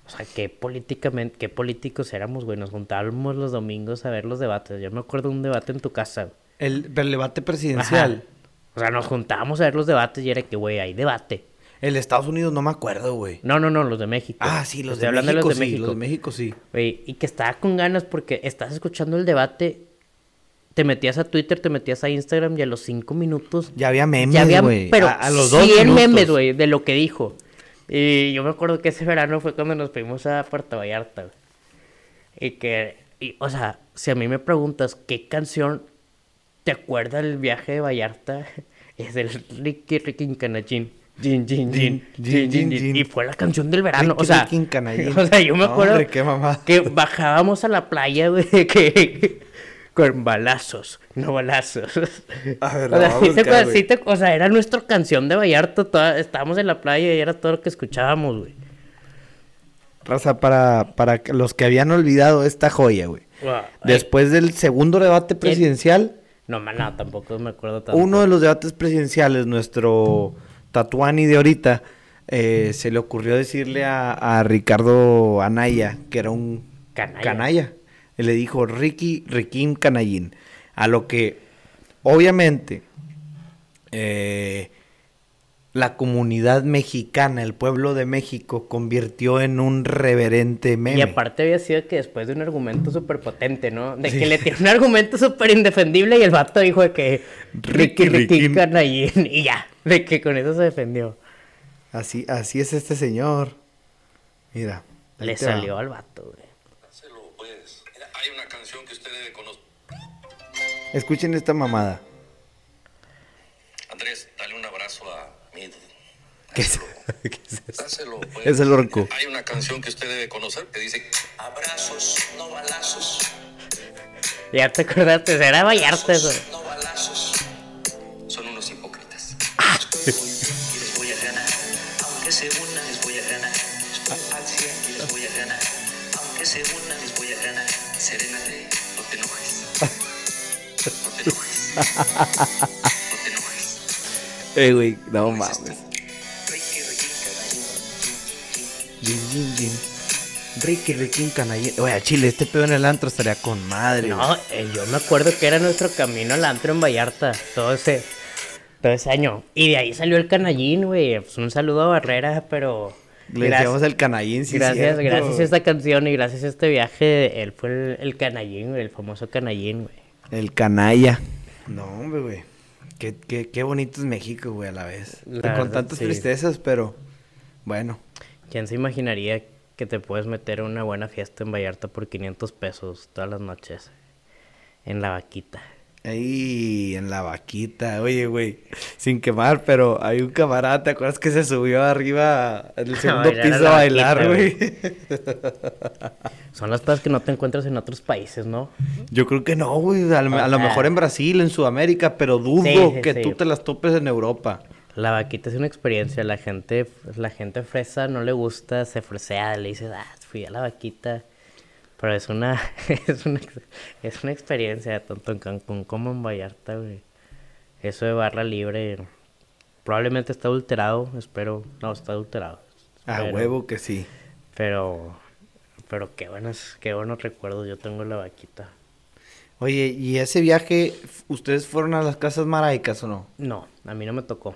O sea, qué políticamente, qué políticos éramos, güey, nos juntábamos los domingos a ver los debates. Yo me acuerdo de un debate en tu casa. El, el debate presidencial. Ajá. O sea, nos juntábamos a ver los debates y era que, güey, hay debate. El de Estados Unidos no me acuerdo, güey. No, no, no, los de México. Ah, sí, los Estoy de, hablando México, de los de sí. México. Los de México sí. Güey, y que estaba con ganas porque estás escuchando el debate, te metías a Twitter, te metías a Instagram y a los cinco minutos Ya había memes, ya había, güey. pero a, a los dos 100 minutos. memes, güey, de lo que dijo. Y yo me acuerdo que ese verano fue cuando nos fuimos a Puerto Vallarta, güey. Y que, y, o sea, si a mí me preguntas qué canción te acuerdas del viaje de Vallarta, es el Ricky Ricky Canallín. Y fue la canción del verano. o sea, o yo me acuerdo que bajábamos a la playa, güey, que con balazos, no balazos. A ver, o, sea, voy a sí te buscar, acuerdas, güey. sí te- o sea, era nuestra canción de Vallarta, toda- estábamos en la playa y era todo lo que escuchábamos, güey. Raza, para, para los que habían olvidado esta joya, güey. Después del segundo debate presidencial, No, man, no, tampoco me acuerdo tanto. uno de los debates presidenciales, nuestro Tatuani de ahorita, eh, se le ocurrió decirle a, a Ricardo Anaya, que era un Canalla. le dijo Ricky, Riquín Canallín. A lo que, obviamente, eh, la comunidad mexicana, el pueblo de México, convirtió en un reverente meme. Y aparte había sido que después de un argumento súper potente, ¿no? De que le tiró un argumento súper indefendible y el vato dijo de que Ricky, Ricky. Y ya, de que con eso se defendió. Así, así es este señor. Mira. Le va. salió al vato, güey. Pues. Hay una canción que usted debe conocer. Escuchen esta mamada. Andrés, dale un abrazo a Mid. ¿Qué es, qué es eso? Dáselo, pues. Es el orco. Hay una canción que usted debe conocer que dice Abrazos, no balazos. Ya te acordaste, será Vallarta eso. No balazos. Son unos hipócritas. Ah. Estoy muy bien y les voy a ganar. Aunque se unan, les voy a ganar. Estoy al 100 y les voy a ganar. Aunque se unan, les voy a ganar. Serénate, no te enojes. No te enojes. No te enojes. Eh, güey, no ¿Cómo es mames. Ricky, Ricky, canallín. Oye, Chile, este pedo en el antro estaría con madre. No, eh, yo me acuerdo que era nuestro camino al antro en Vallarta, todo ese, todo ese año. Y de ahí salió el canallín, güey. Pues un saludo a Barrera, pero... Le decíamos el canallín, sí, gracias, cierto. gracias a esta canción y gracias a este viaje, él fue el, el canallín, güey, el famoso canallín, güey. El canalla. No, hombre, güey. Qué, qué, qué bonito es México, güey, a la vez. La con verdad, tantas sí. tristezas, pero bueno. ¿Quién se imaginaría que te puedes meter a una buena fiesta en Vallarta por 500 pesos todas las noches? En la vaquita. Ahí en la vaquita, oye, güey, sin quemar, pero hay un camarada, ¿te acuerdas que se subió arriba en el segundo a piso a bailar, güey? Son las cosas que no te encuentras en otros países, ¿no? Yo creo que no, güey, a, lo- a mejor en Brasil, en Sudamérica, pero dudo Sí, sí, que sí. tú te las topes en Europa. La vaquita es una experiencia, la gente, la gente fresa no le gusta, se fresea, le dices, ah, fui a la vaquita. Pero es una, es una, es una experiencia, tanto en Cancún como en Vallarta, güey. Eso de barra libre, probablemente está adulterado, espero, no, está adulterado. A huevo que sí. Pero, pero qué buenos, qué buenos recuerdos yo tengo de la vaquita. Oye, ¿y ese viaje, ustedes fueron a las casas maraicas o no? No, a mí no me tocó.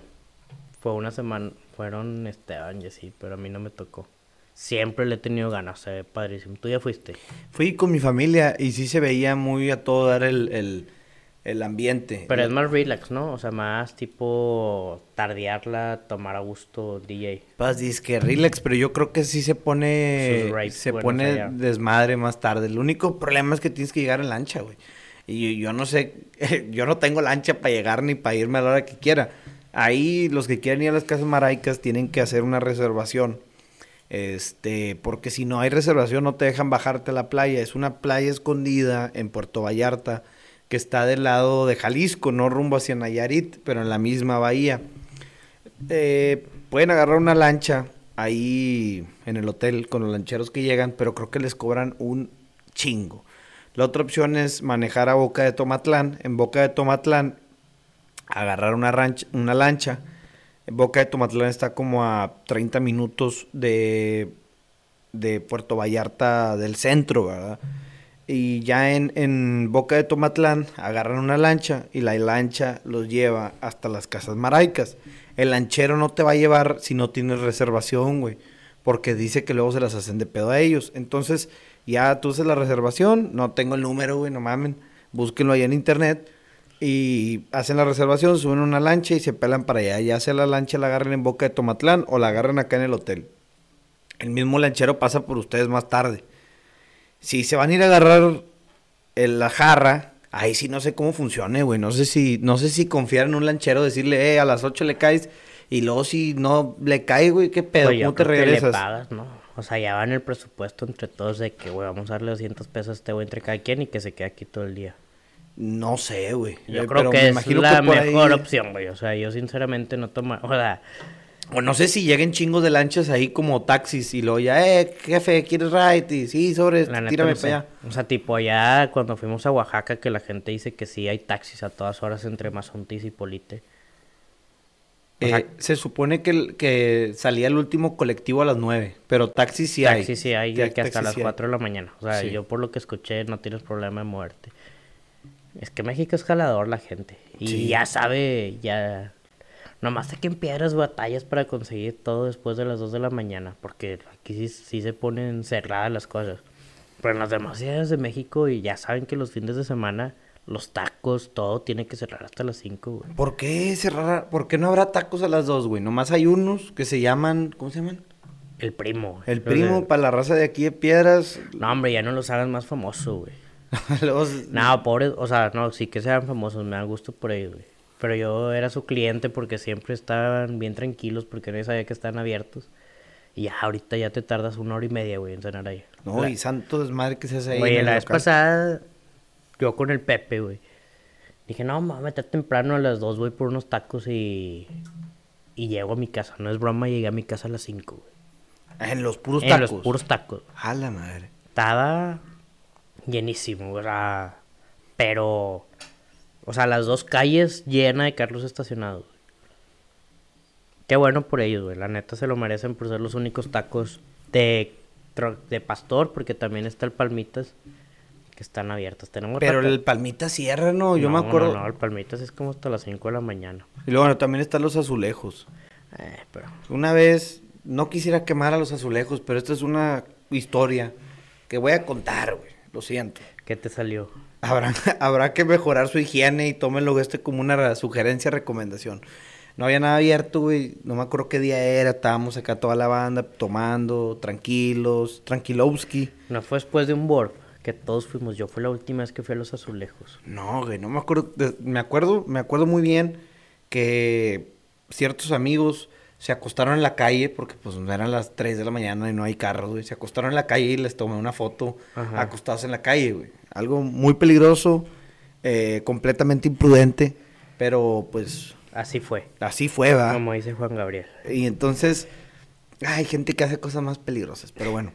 Fue una semana, fueron Esteban y así, pero a mí no me tocó. Siempre le he tenido ganas, se ve padrísimo. ¿Tú ya fuiste? Fui con mi familia y sí se veía muy a todo dar el, el, el ambiente. Pero es más relax, ¿no? O sea, más tipo tardearla, tomar a gusto, DJ. Pues dices que relax, pero yo creo que sí se pone se pone allá. desmadre más tarde. El único problema es que tienes que llegar en lancha, güey. Y yo, yo no sé, yo no tengo lancha para llegar ni para irme a la hora que quiera. Ahí los que quieren ir a las casas maraicas tienen que hacer una reservación. Este, porque si no hay reservación no te dejan bajarte a la playa. Es una playa escondida en Puerto Vallarta que está del lado de Jalisco, no rumbo hacia Nayarit, pero en la misma bahía. Eh, pueden agarrar una lancha ahí en el hotel con los lancheros que llegan, pero creo que les cobran un chingo. La otra opción es manejar a Boca de Tomatlán. En Boca de Tomatlán, agarrar una, una lancha. Boca de Tomatlán está como a 30 minutos de, de Puerto Vallarta del centro, ¿verdad? Y ya en, en Boca de Tomatlán agarran una lancha y la lancha los lleva hasta las casas maraicas. El lanchero no te va a llevar si no tienes reservación, güey. Porque dice que luego se las hacen de pedo a ellos. Entonces, ya tú haces la reservación. No tengo el número, güey, no mamen. Búsquenlo ahí en internet. Y hacen la reservación, suben una lancha y se pelan para allá. Ya sea la lancha la agarren en Boca de Tomatlán o la agarran acá en el hotel. El mismo lanchero pasa por ustedes más tarde. Si se van a ir a agarrar el- la jarra, ahí sí no sé cómo funcione, güey. No sé si, no sé si confiar en un lanchero, decirle, eh, a las 8 le caes, y luego si no le cae, güey, qué pedo, Pues yo ¿cómo te regresas? le pagas, ¿no? O sea, ya va en el presupuesto entre todos de que, güey, vamos a darle 200 pesos a este güey entre cada quien y que se quede aquí todo el día. No sé, güey. Yo Eh, creo que es la que ahí- mejor opción, güey. O sea, yo sinceramente no tomo... O sea, O no sé si lleguen chingos de lanchas ahí como taxis y luego ya, eh, jefe, ¿quieres ride? Y sí, sobre, la tírame para allá. O sea, tipo allá cuando fuimos a Oaxaca que la gente dice que sí hay taxis a todas horas entre Mazontis y Polite. Eh, sea- se supone que, que salía el último colectivo a las 9, pero taxis sí hay. Taxi sí hay de que hasta taxis las sí hay. 4 de la mañana. O sea, Sí. yo por lo que escuché no tienes problema de moverte. Es que México es jalador la gente. Y Sí. ya sabe, ya... Nomás aquí en piedras batallas para conseguir todo después de las 2 de la mañana. Porque aquí sí, sí se ponen cerradas las cosas. Pero en las demás ciudades de México y ya saben que los fines de semana, los tacos, todo tiene que cerrar hasta las 5, güey. ¿Por qué cerrar? ¿Por qué no habrá tacos a las 2, güey? Nomás hay unos que se llaman, ¿cómo se llaman? El primo. El primo de- para la raza de aquí de Piedras. No, hombre, ya no los hagan más famosos, güey. Luego- No, pobres, o sea, no, sí que sean famosos, me da gusto por ellos, güey. Pero yo era su cliente porque siempre estaban bien tranquilos porque nadie sabía que estaban abiertos. Y ya ahorita ya te tardas una hora y media, güey, en cenar ahí. No, La- y santo desmadre que se hace ahí. Güey, en el la vez local. pasada, yo con el Pepe, güey. Dije, no, mames, vete temprano a las dos, voy por unos tacos y... Y llego a mi casa. No es broma, llegué a mi casa a las cinco, güey. En los puros En tacos. los puros tacos. A la madre. estaba llenísimo, o sea, pero, o sea, las dos calles llenas de carros estacionados. Qué bueno por ellos, güey, la neta se lo merecen por ser los únicos tacos de, de pastor, porque también está el Palmitas, que están abiertos. Tenemos Pero el Palmita cierra, ¿no? Yo No, me acuerdo. No, no, el Palmitas es como hasta las 5 de la mañana. Y luego bueno, también están los azulejos. Eh, pero, Una vez, no quisiera quemar a los azulejos, pero esta es una historia que voy a contar, güey. Lo siento. ¿qué te salió? Habrá, habrá que mejorar su higiene y tómenlo este como una sugerencia, recomendación. No había nada abierto, güey. No me acuerdo qué día era. Estábamos acá toda la banda tomando, tranquilos, tranquilowski. No fue después de un board, que todos fuimos. Yo fue la última vez que fui a los azulejos. No, güey, no me acuerdo. me acuerdo, me acuerdo muy bien que ciertos amigos se acostaron en la calle porque pues eran las 3 de la mañana y no hay carros, güey. Se acostaron en la calle y les tomé una foto Ajá. acostados en la calle, güey. Algo muy peligroso, eh, completamente imprudente, pero pues Así fue. así fue, va. Como dice Juan Gabriel. Y entonces, hay gente que hace cosas más peligrosas, pero bueno.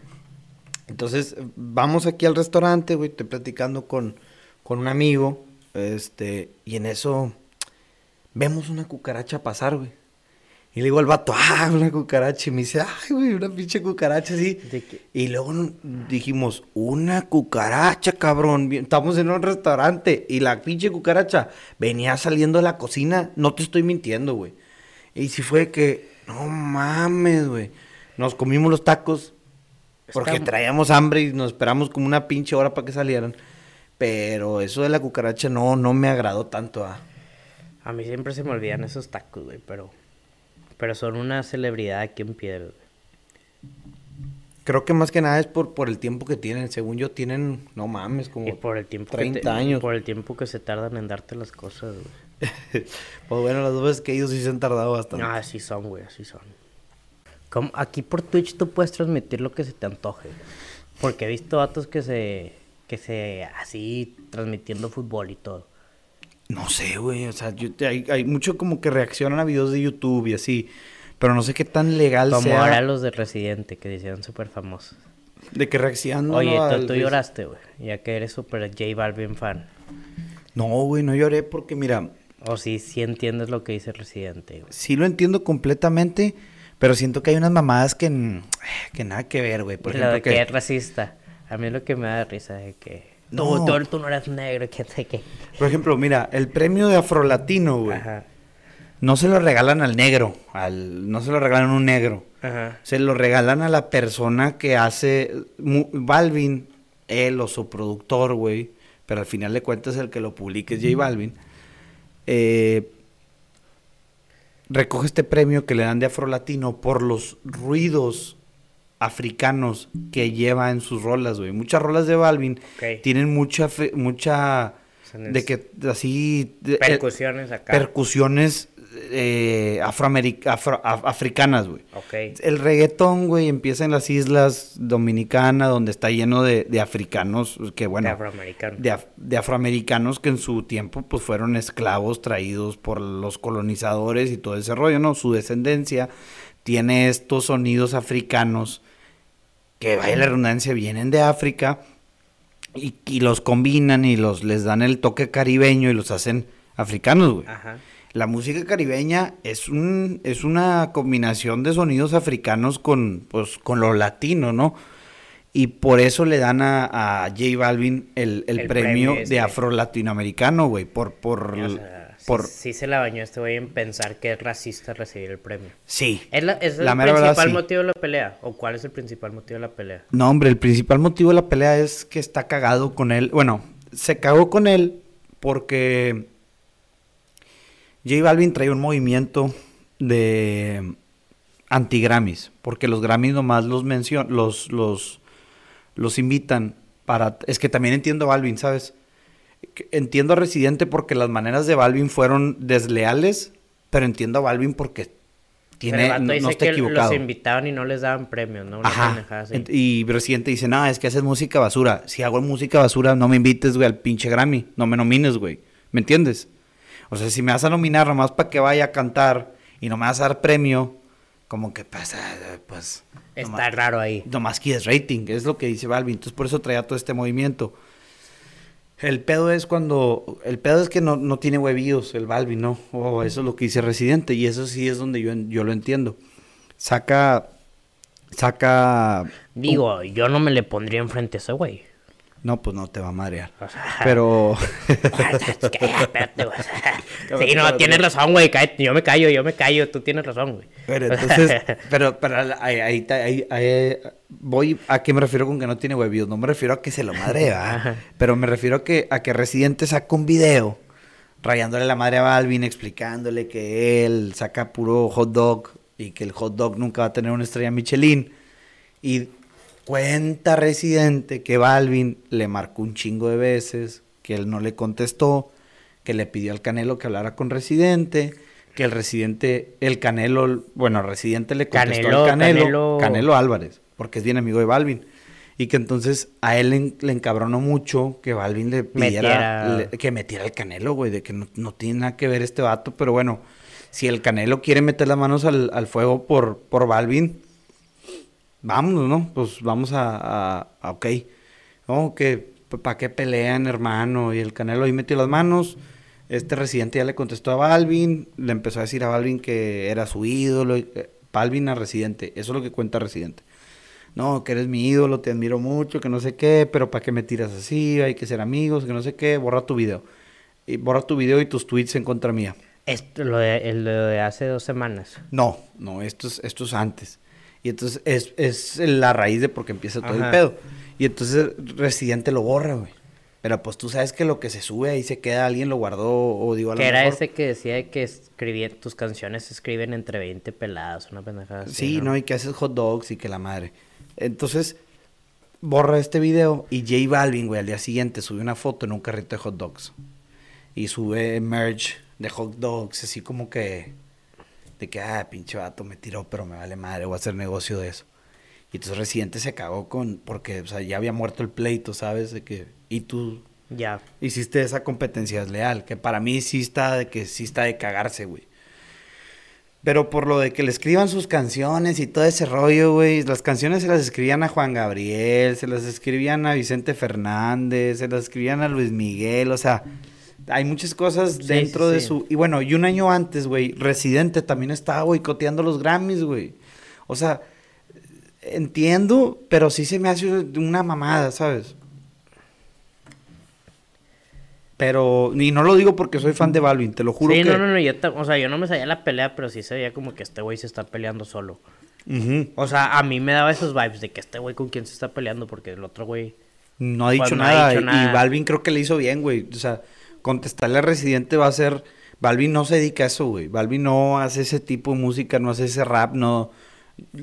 Entonces, vamos aquí al restaurante, güey, estoy platicando con, con un amigo, este, y en eso vemos una cucaracha pasar, güey. Y le digo al vato, ah, una cucaracha, y me dice, ay, güey, una pinche cucaracha así. Y luego dijimos, una cucaracha, cabrón. Estamos en un restaurante y la pinche cucaracha venía saliendo de la cocina. No te estoy mintiendo, güey. Y si fue que, no mames, güey. Nos comimos los tacos porque traíamos hambre y nos esperamos como una pinche hora para que salieran. Pero eso de la cucaracha no, no me agradó tanto. ah. A mí siempre se me olvidan esos tacos, güey, pero... Pero son una celebridad aquí en Piedras, güey. Creo que más que nada es por, por el tiempo que tienen. Según yo, tienen, no mames, como Y por el tiempo 30 que te- años. Por el tiempo que se tardan en darte las cosas, güey. pues bueno, las dos veces que ellos sí se han tardado bastante. No, así son, güey, así son. Como aquí por Twitch tú puedes transmitir lo que se te antoje. Porque he visto vatos que se... Que se... Así, transmitiendo fútbol y todo. No sé, güey. O sea, yo- hay, hay mucho como que reaccionan a videos de YouTube y así. Pero no sé qué tan legal Como sea. ahora los de Residente, que decían súper famosos. De que reaccionan. Oye, tú, lloraste, güey. Ya que eres súper J Balvin fan. No, güey, no lloré porque, mira, O sí, sí entiendes lo que dice Residente, güey. sí lo entiendo completamente. Pero siento que hay unas mamadas que, que nada que ver, güey. Por lo ejemplo, de que... que. es racista. A mí es lo que me da risa de que... No. Tú, no eres negro, que sé qué. Por ejemplo, mira, el premio de Afrolatino, güey. Ajá. No se lo regalan al negro. Al, no se lo regalan a un negro. Ajá. Se lo regalan a la persona que hace. Balvin, él o su productor, güey. Pero al final de cuentas el que lo publique es J Balvin. eh, recoge este premio que le dan de Afrolatino por los ruidos africanos que lleva en sus rolas, güey. Muchas rolas de Balvin tienen mucha. fe- mucha de que así. de- eh, Percusiones acá. percusiones eh, afroameric- afro- af- africanas, güey. ok. El reggaetón, güey, empieza en las islas dominicanas, donde está lleno de, de africanos, que bueno, de, af- de afroamericanos que en su tiempo, pues, fueron esclavos traídos por los colonizadores y todo ese rollo, ¿no? Su descendencia tiene estos sonidos africanos que, vaya la redundancia, vienen de África y, y los combinan y los les dan el toque caribeño y los hacen africanos, güey. Ajá. La música caribeña es un es una combinación de sonidos africanos con pues con lo latino, ¿no? Y por eso le dan a, a J Balvin el, el El premio, premio este. de afro latinoamericano, güey, por por O sea, sí- por sí, se la bañó este güey en pensar que es racista recibir el premio. sí. ¿Es, la- es el La mera verdad, principal sí. motivo de la pelea? ¿O cuál es el principal motivo de la pelea? No, hombre, el principal motivo de la pelea es que está cagado con él. Bueno, se cagó con él porque J Balvin trae un movimiento de anti-Grammys, porque los Grammys nomás los mencion los, los, los invitan para... Es que también entiendo a Balvin, ¿sabes? Entiendo a Residente porque las maneras de Balvin fueron desleales, pero entiendo a Balvin porque tiene, Pero no, no está que equivocado. los invitaban y no les daban premios, ¿no? Ajá. Y Residente dice, no, es que haces música basura. Si hago música basura, no me invites, güey, al pinche Grammy. No me nomines, güey. ¿Me entiendes? O sea, si me vas a nominar nomás para que vaya a cantar y no me vas a dar premio, como que pasa, pues... Está nomás- raro ahí. Nomás quieres rating, es lo que dice Balvin. Entonces por eso traía todo este movimiento. El pedo es cuando. El pedo es que no, no tiene huevillos el Balvin, ¿no? O eso es lo que dice Residente. Y eso sí es donde yo, yo lo entiendo. Saca. Saca. Digo, yo no me le pondría enfrente a ese güey. No, pues no te va a madrear. O sea, Pero. Güey. Sí, no, tienes razón, güey. Yo me callo, yo me callo. Tú tienes razón, güey. Pero entonces, pero, pero ahí, ahí, ahí- ahí- voy a qué me refiero con que no tiene huevillos. No me refiero a que se lo madrea, pero me refiero a que, a que Residente saca un video rayándole la madre a Balvin, explicándole que él saca puro hot dog y que el hot dog nunca va a tener una estrella Michelin. Y Cuenta Residente que Balvin le marcó un chingo de veces, que él no le contestó, que le pidió al Canelo que hablara con Residente, que el Residente, el Canelo, bueno, Residente le contestó Canelo- al Canelo, Canelo- Canelo Álvarez, porque es bien amigo de Balvin. Y que entonces a él le, le encabronó mucho que Balvin le pidiera Metiera- le- que metiera el Canelo, güey, de que no, no tiene nada que ver este vato, pero bueno, si el Canelo quiere meter las manos al, al fuego por, por Balvin, vámonos, ¿no? Pues vamos a, a, a- ok. No, que para qué pelean, hermano. Y el Canelo ahí metió las manos. Este residente ya le contestó a Balvin, le empezó a decir a Balvin que era su ídolo. eh, Balvin a Residente, eso es lo que cuenta Residente. No, que eres mi ídolo, te admiro mucho, que no sé qué, pero ¿para qué me tiras así? Hay que ser amigos, que no sé qué, borra tu video. Y borra tu video y tus tweets en contra mía. Esto, lo de, el de hace dos semanas. No, no, esto es, esto es antes. Y entonces es, es la raíz de por qué empieza todo Ajá. el pedo. Y entonces Residente lo borra, güey. Pero pues tú sabes que lo que se sube ahí se queda, alguien lo guardó o digo a Que era mejor- ese que decía de que escribía, tus canciones se escriben entre 20 peladas, una pendejada así. Sí, ¿no? Y que haces hot dogs y que la madre. Entonces, borra este video y J Balvin, güey, al día siguiente sube una foto en un carrito de hot dogs. Y sube merch de hot dogs, así como que... De que, ah, pinche vato, me tiró, pero me vale madre, voy a hacer negocio de eso. Y entonces Residente se cagó con... Porque, o sea, ya había muerto el pleito, ¿sabes? De que... Y tú Ya. hiciste esa competencia desleal, que para mí sí está de que sí está de cagarse, güey. Pero por lo de que le escriban sus canciones y todo ese rollo, güey, las canciones se las escribían a Juan Gabriel, se las escribían a Vicente Fernández, se las escribían a Luis Miguel, o sea, hay muchas cosas Sí, dentro sí, de sí. su... Y bueno, y un año antes, güey, Residente también estaba boicoteando los Grammys, güey. O sea, entiendo, pero sí se me hace una mamada, ¿sabes? Pero, y no lo digo porque soy fan de Balvin, te lo juro Sí, que... no, no, no, yo o sea, yo no me sabía la pelea, pero sí se veía como que este güey se está peleando solo. O sea, a mí me daba esos vibes de que este güey con quién se está peleando, porque el otro güey... No ha dicho Pues no ha dicho nada. Y Balvin creo que le hizo bien, güey. O sea, contestarle al residente va a ser. Balvin no se dedica a eso, güey. Balvin no hace ese tipo de música, no hace ese rap, no.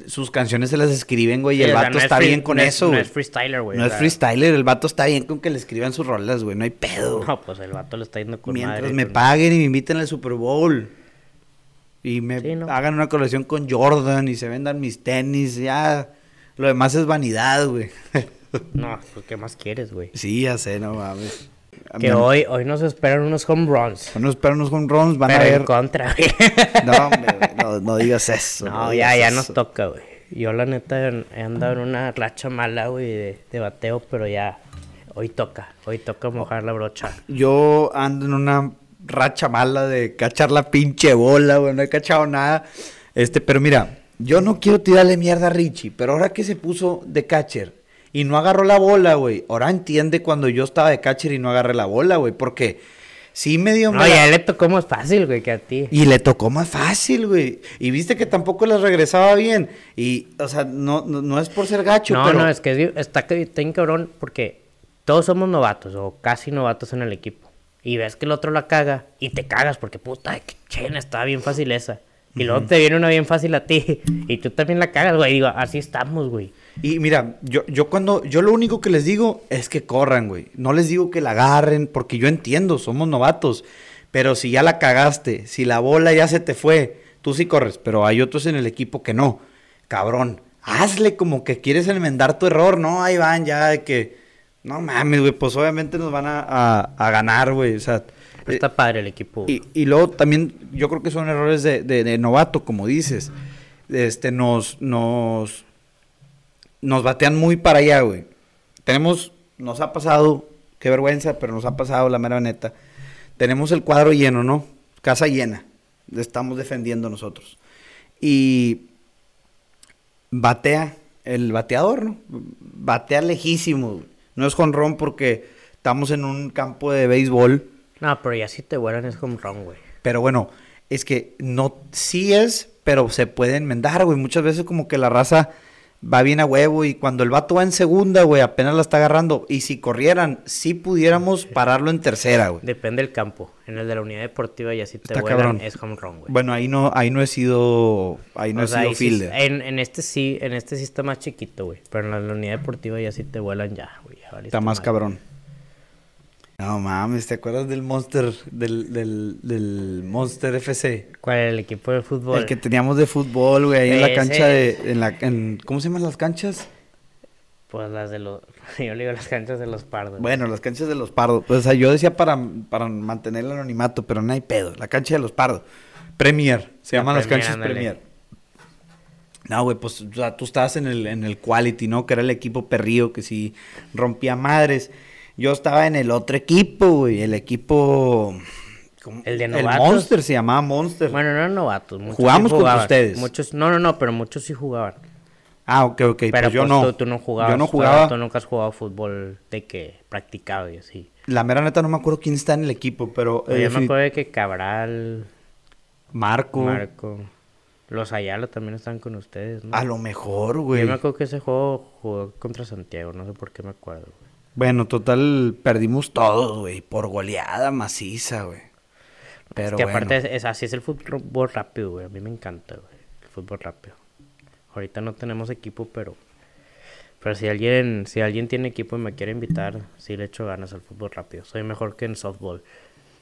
Sus canciones se las escriben, güey. y el vato no está bien con no es- eso, No es freestyler, güey. No es freestyler, el vato está bien con que le escriban sus rolas, güey. No hay pedo. No, pues el vato le está yendo con Mientras madre, me con- paguen y me inviten al Super Bowl. Y me Sí, ¿no? hagan una colección con Jordan y se vendan mis tenis, ya. Lo demás es vanidad, güey. No, pues ¿qué más quieres, güey? sí, ya sé, no mames. Que hoy, hoy nos esperan unos home runs. Bueno, esperan unos home runs, van pero a en ver. contra, güey. No, hombre, no, no digas eso. No, digas ya, ya nos toca, güey. Yo la neta he andado en una racha mala, güey, de, de bateo, pero ya hoy toca, hoy toca mojar la brocha. Yo ando en una racha mala de cachar la pinche bola, güey. No he cachado nada. Este, pero mira, yo no quiero tirarle mierda a Richie, pero ahora que se puso de catcher y no agarró la bola, güey. Ahora entiende cuando yo estaba de catcher y no agarré la bola, güey. Porque sí me dio No, me ya la- le tocó más fácil, güey, que a ti. Y le tocó más fácil, güey. Y viste que tampoco las regresaba bien. Y, o sea, no, no, no es por ser gacho, No, pero... no, es que está, que- está bien cabrón porque todos somos novatos o casi novatos en el equipo. Y ves que el otro la caga y te cagas porque puta, que chena, estaba bien fácil esa. Y luego te viene una bien fácil a ti y tú también la cagas, güey. Digo, así estamos, güey. Y mira, yo, yo cuando, yo lo único que les digo es que corran, güey. No les digo que la agarren, porque yo entiendo, somos novatos. Pero si ya la cagaste, si la bola ya se te fue, tú sí corres, pero hay otros en el equipo que no. Cabrón, hazle como que quieres enmendar tu error, ¿no? Ahí van ya de que, no mames, güey, pues obviamente nos van a, a- a ganar, güey. O sea, Pero está padre el equipo. y, y luego también, yo creo que son errores de, de- de novato, como dices. Este, nos, nos, nos batean muy para allá, güey. Tenemos, nos ha pasado, qué vergüenza, pero nos ha pasado, la mera neta. Tenemos el cuadro lleno, ¿no? Casa llena. Estamos defendiendo nosotros. Y batea el bateador, ¿no? Batea lejísimo. güey. No es jonrón porque estamos en un campo de béisbol. No, pero ya si te vuelan es home run, güey. Pero bueno, es que no, sí es, pero se puede enmendar, güey. Muchas veces como que la raza va bien a huevo y cuando el vato va en segunda, güey, apenas la está agarrando. Y si corrieran, sí pudiéramos pararlo en tercera, güey. Depende del campo. En el de la unidad deportiva y así te Está vuelan, cabrón. es home run, güey. Bueno, ahí no, ahí no he sido, ahí no O he sea, sido sí- fielder. en, en este sí, en este sí está más chiquito, güey. Pero en la, la unidad deportiva ya sí te vuelan ya, güey. ya Está más cabrón. No mames, ¿te acuerdas del Monster, del, del, del Monster FC? ¿Cuál es el equipo de fútbol? El que teníamos de fútbol, güey, ahí en la cancha de, en la, en, ¿cómo se llaman las canchas? Pues las de los, yo le digo las canchas de los pardos. Bueno, las canchas de los pardos. Pues, o sea, yo decía para, para mantener el anonimato, pero no hay pedo. La cancha de los pardos. Premier. Se La llaman las canchas ándale. Premier. No, güey, pues o sea, tú estabas en el, en el Quality, ¿no? Que era el equipo perrío que sí rompía madres. Yo estaba en el otro equipo, güey. El equipo... ¿cómo? El de El novatos. Monster se llamaba Monster. Bueno, no eran novatos. Muchos Jugamos sí contra jugaban. ustedes. Muchos, no, no, no, pero muchos sí jugaban. ah, ok, ok. pero pues yo pues, no. Tú, tú no jugabas. Yo no jugaba. Tú nunca has jugado fútbol de que practicado y así. La mera neta no me acuerdo quién está en el equipo, pero... Yo eh, me defini- acuerdo de que Cabral, Marco. Marco, los Ayala también están con ustedes, ¿no? A lo mejor, güey. Yo me acuerdo que ese juego jugó contra Santiago, no sé por qué me acuerdo. güey. Bueno, total, perdimos todos, güey, por goleada maciza, güey. Pero es que bueno, aparte es, es- así es el fútbol rápido, güey. A mí me encanta, güey. El fútbol rápido. Ahorita no tenemos equipo, pero pero si alguien si alguien tiene equipo y me quiere invitar, sí le echo ganas al fútbol rápido. Soy mejor que en softball.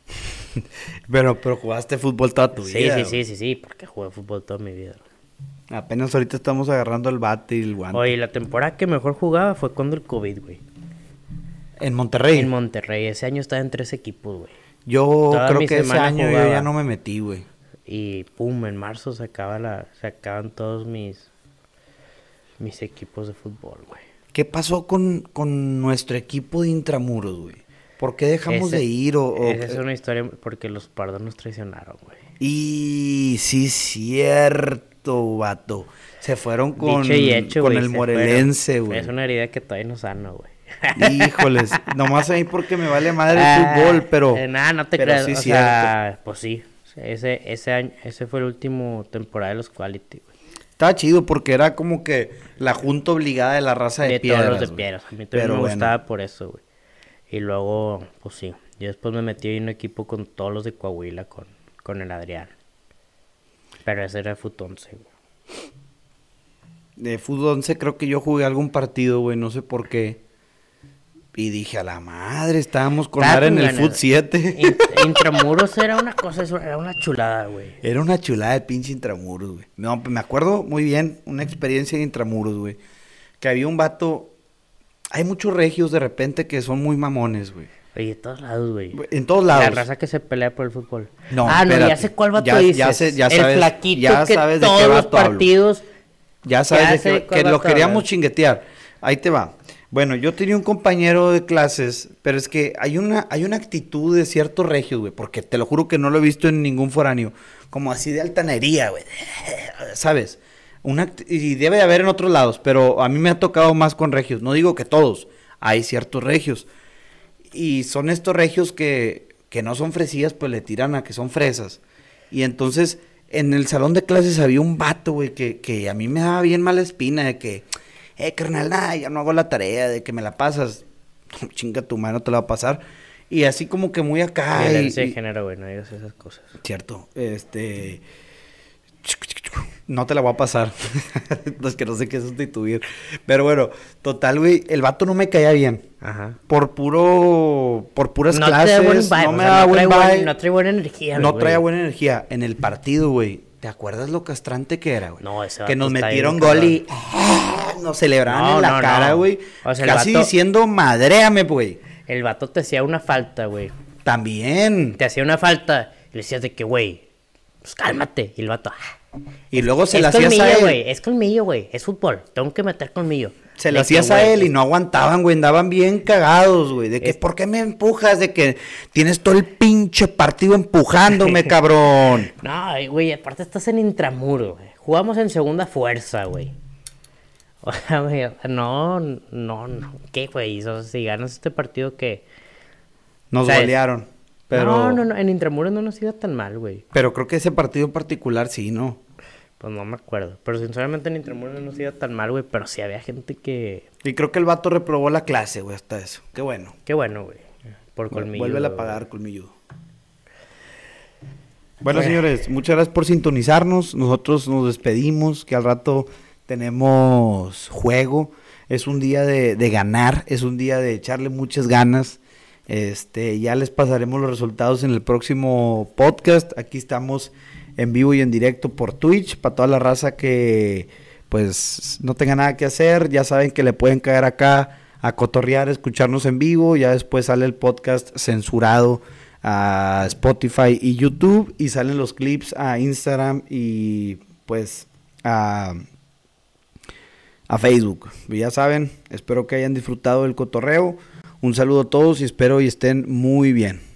pero, pero jugaste fútbol toda tu Sí, vida. sí, güey. sí, sí, sí, porque jugué fútbol toda mi vida. Apenas ahorita estamos agarrando el bate y el guante. Oye, la temporada que mejor jugaba fue cuando el COVID, güey. En Monterrey. En Monterrey. Ese año estaba en tres equipos, güey. yo toda creo que ese año yo ya no me metí, güey. Y pum, en marzo se acaba la, se acaban todos mis mis equipos de fútbol, güey. ¿Qué pasó con, con nuestro equipo de intramuros, güey? ¿Por qué dejamos Ese- de ir o, o- Esa es una historia porque los pardos nos traicionaron, güey. Y sí, cierto, vato. Se fueron con, hecho, con el se morelense, güey. Es una herida que todavía no sano, güey. Híjoles, nomás a mí porque me vale madre el Ah, fútbol, pero... eh, nada, no te creas. sí, o sea, pues sí. Ese, ese año, ese fue el último temporada de los Quality, güey. Estaba chido porque era como que la junta obligada de la raza de, De, piedras. todos los de piedras. A mí también Pero me bueno. gustaba por eso, güey. Y luego, pues sí. Yo después me metí en un equipo con todos los de Coahuila, con, con el Adrián. Pero ese era fut 11, güey. De fútbol 11 creo que yo jugué algún partido, güey, no sé por qué. Y dije, a la madre, estábamos con Estaba Ara en el. Foot 7. In- Intramuros era una cosa, era una chulada, güey. Era una chulada de pinche intramuros, güey. No, me acuerdo muy bien, una experiencia de intramuros, güey. Que había un vato... Hay muchos regios de repente que son muy mamones, güey. Oye, de todos lados, güey. En todos lados. La raza que se pelea por el fútbol. No, ah, no, ya sé cuál vato Ya- dices. ya sé- ya el sabes- flaquito ya que sabes de qué todos los vato hablo. partidos... Ya sabes Ya de sé que, lo queríamos chinguetear. Ahí te va. Bueno, yo tenía un compañero de clases, pero es que hay una, hay una actitud de ciertos regios, güey, porque te lo juro que no lo he visto en ningún foráneo, como así de altanería, güey, ¿sabes? Una, y debe de haber en otros lados, pero a mí me ha tocado más con regios, no digo que todos, hay ciertos regios. Y son estos regios que, que no son fresillas, pues le tiran a que son fresas. Y entonces, en el salón de clases había un vato, güey, que, que a mí me daba bien mala espina de que, eh, carnal, nah, ya no hago la tarea, de que me la pasas. Chinga tu mano, te la va a pasar. Y así como que muy acá. y- de género, güey, no digas esas cosas. Cierto, este... No te la voy a pasar. es que no sé qué sustituir. Pero bueno, total, güey, el vato no me caía bien. Ajá. Por puro... Por puras No da buen clases, vibe, no me daba no trae buen buen- vibe. no trae buena energía, No güey. traía buena energía. En el partido, güey, ¿te acuerdas lo castrante que era, güey? No, ese Que nos metieron gol y... Nos celebraban No, en la no, cara, no. güey. O sea, Casi vato- diciendo, madréame, güey. El vato te hacía una falta, güey. También. Te hacía una falta y le decías de que, güey, pues cálmate. Y el vato, ah, Y luego se es la hacías colmillo, a él. güey, es colmillo, güey, es fútbol, tengo que meter colmillo. Se lo que, hacías a él y no aguantaban, güey. Andaban bien cagados, güey. De que, Es- ¿por qué me empujas? De que tienes todo el pinche partido empujándome, cabrón. No, güey, aparte estás en intramuro, güey. Jugamos en segunda fuerza, güey. O sea, güey, o sea, no, no, no. ¿Qué, güey? O sea, si ganas este partido, ¿qué? Nos ¿Sabes? golearon. Pero, No, no, no, en intramuro no nos iba tan mal, güey. pero creo que ese partido en particular sí, ¿no? Pues no me acuerdo. Pero sinceramente en Intermundo no se iba tan mal, güey. Pero sí había gente que. Y creo que el vato reprobó la clase, güey, hasta eso. Qué bueno. Qué bueno, güey. Por colmillo. Vuelve a pagar, colmilludo. Bueno, señores, muchas gracias por sintonizarnos. Nosotros nos despedimos, que al rato tenemos juego. Es un día de, de ganar, es un día de echarle muchas ganas. Este, ya les pasaremos los resultados en el próximo podcast. Aquí estamos en vivo y en directo por Twitch para toda la raza que pues no tenga nada que hacer. Ya saben que le pueden caer acá a cotorrear, escucharnos en vivo. Ya después sale el podcast censurado a Spotify y YouTube y salen los clips a Instagram y pues a, a Facebook. Ya saben, espero que hayan disfrutado del cotorreo. Un saludo a todos y espero y estén muy bien.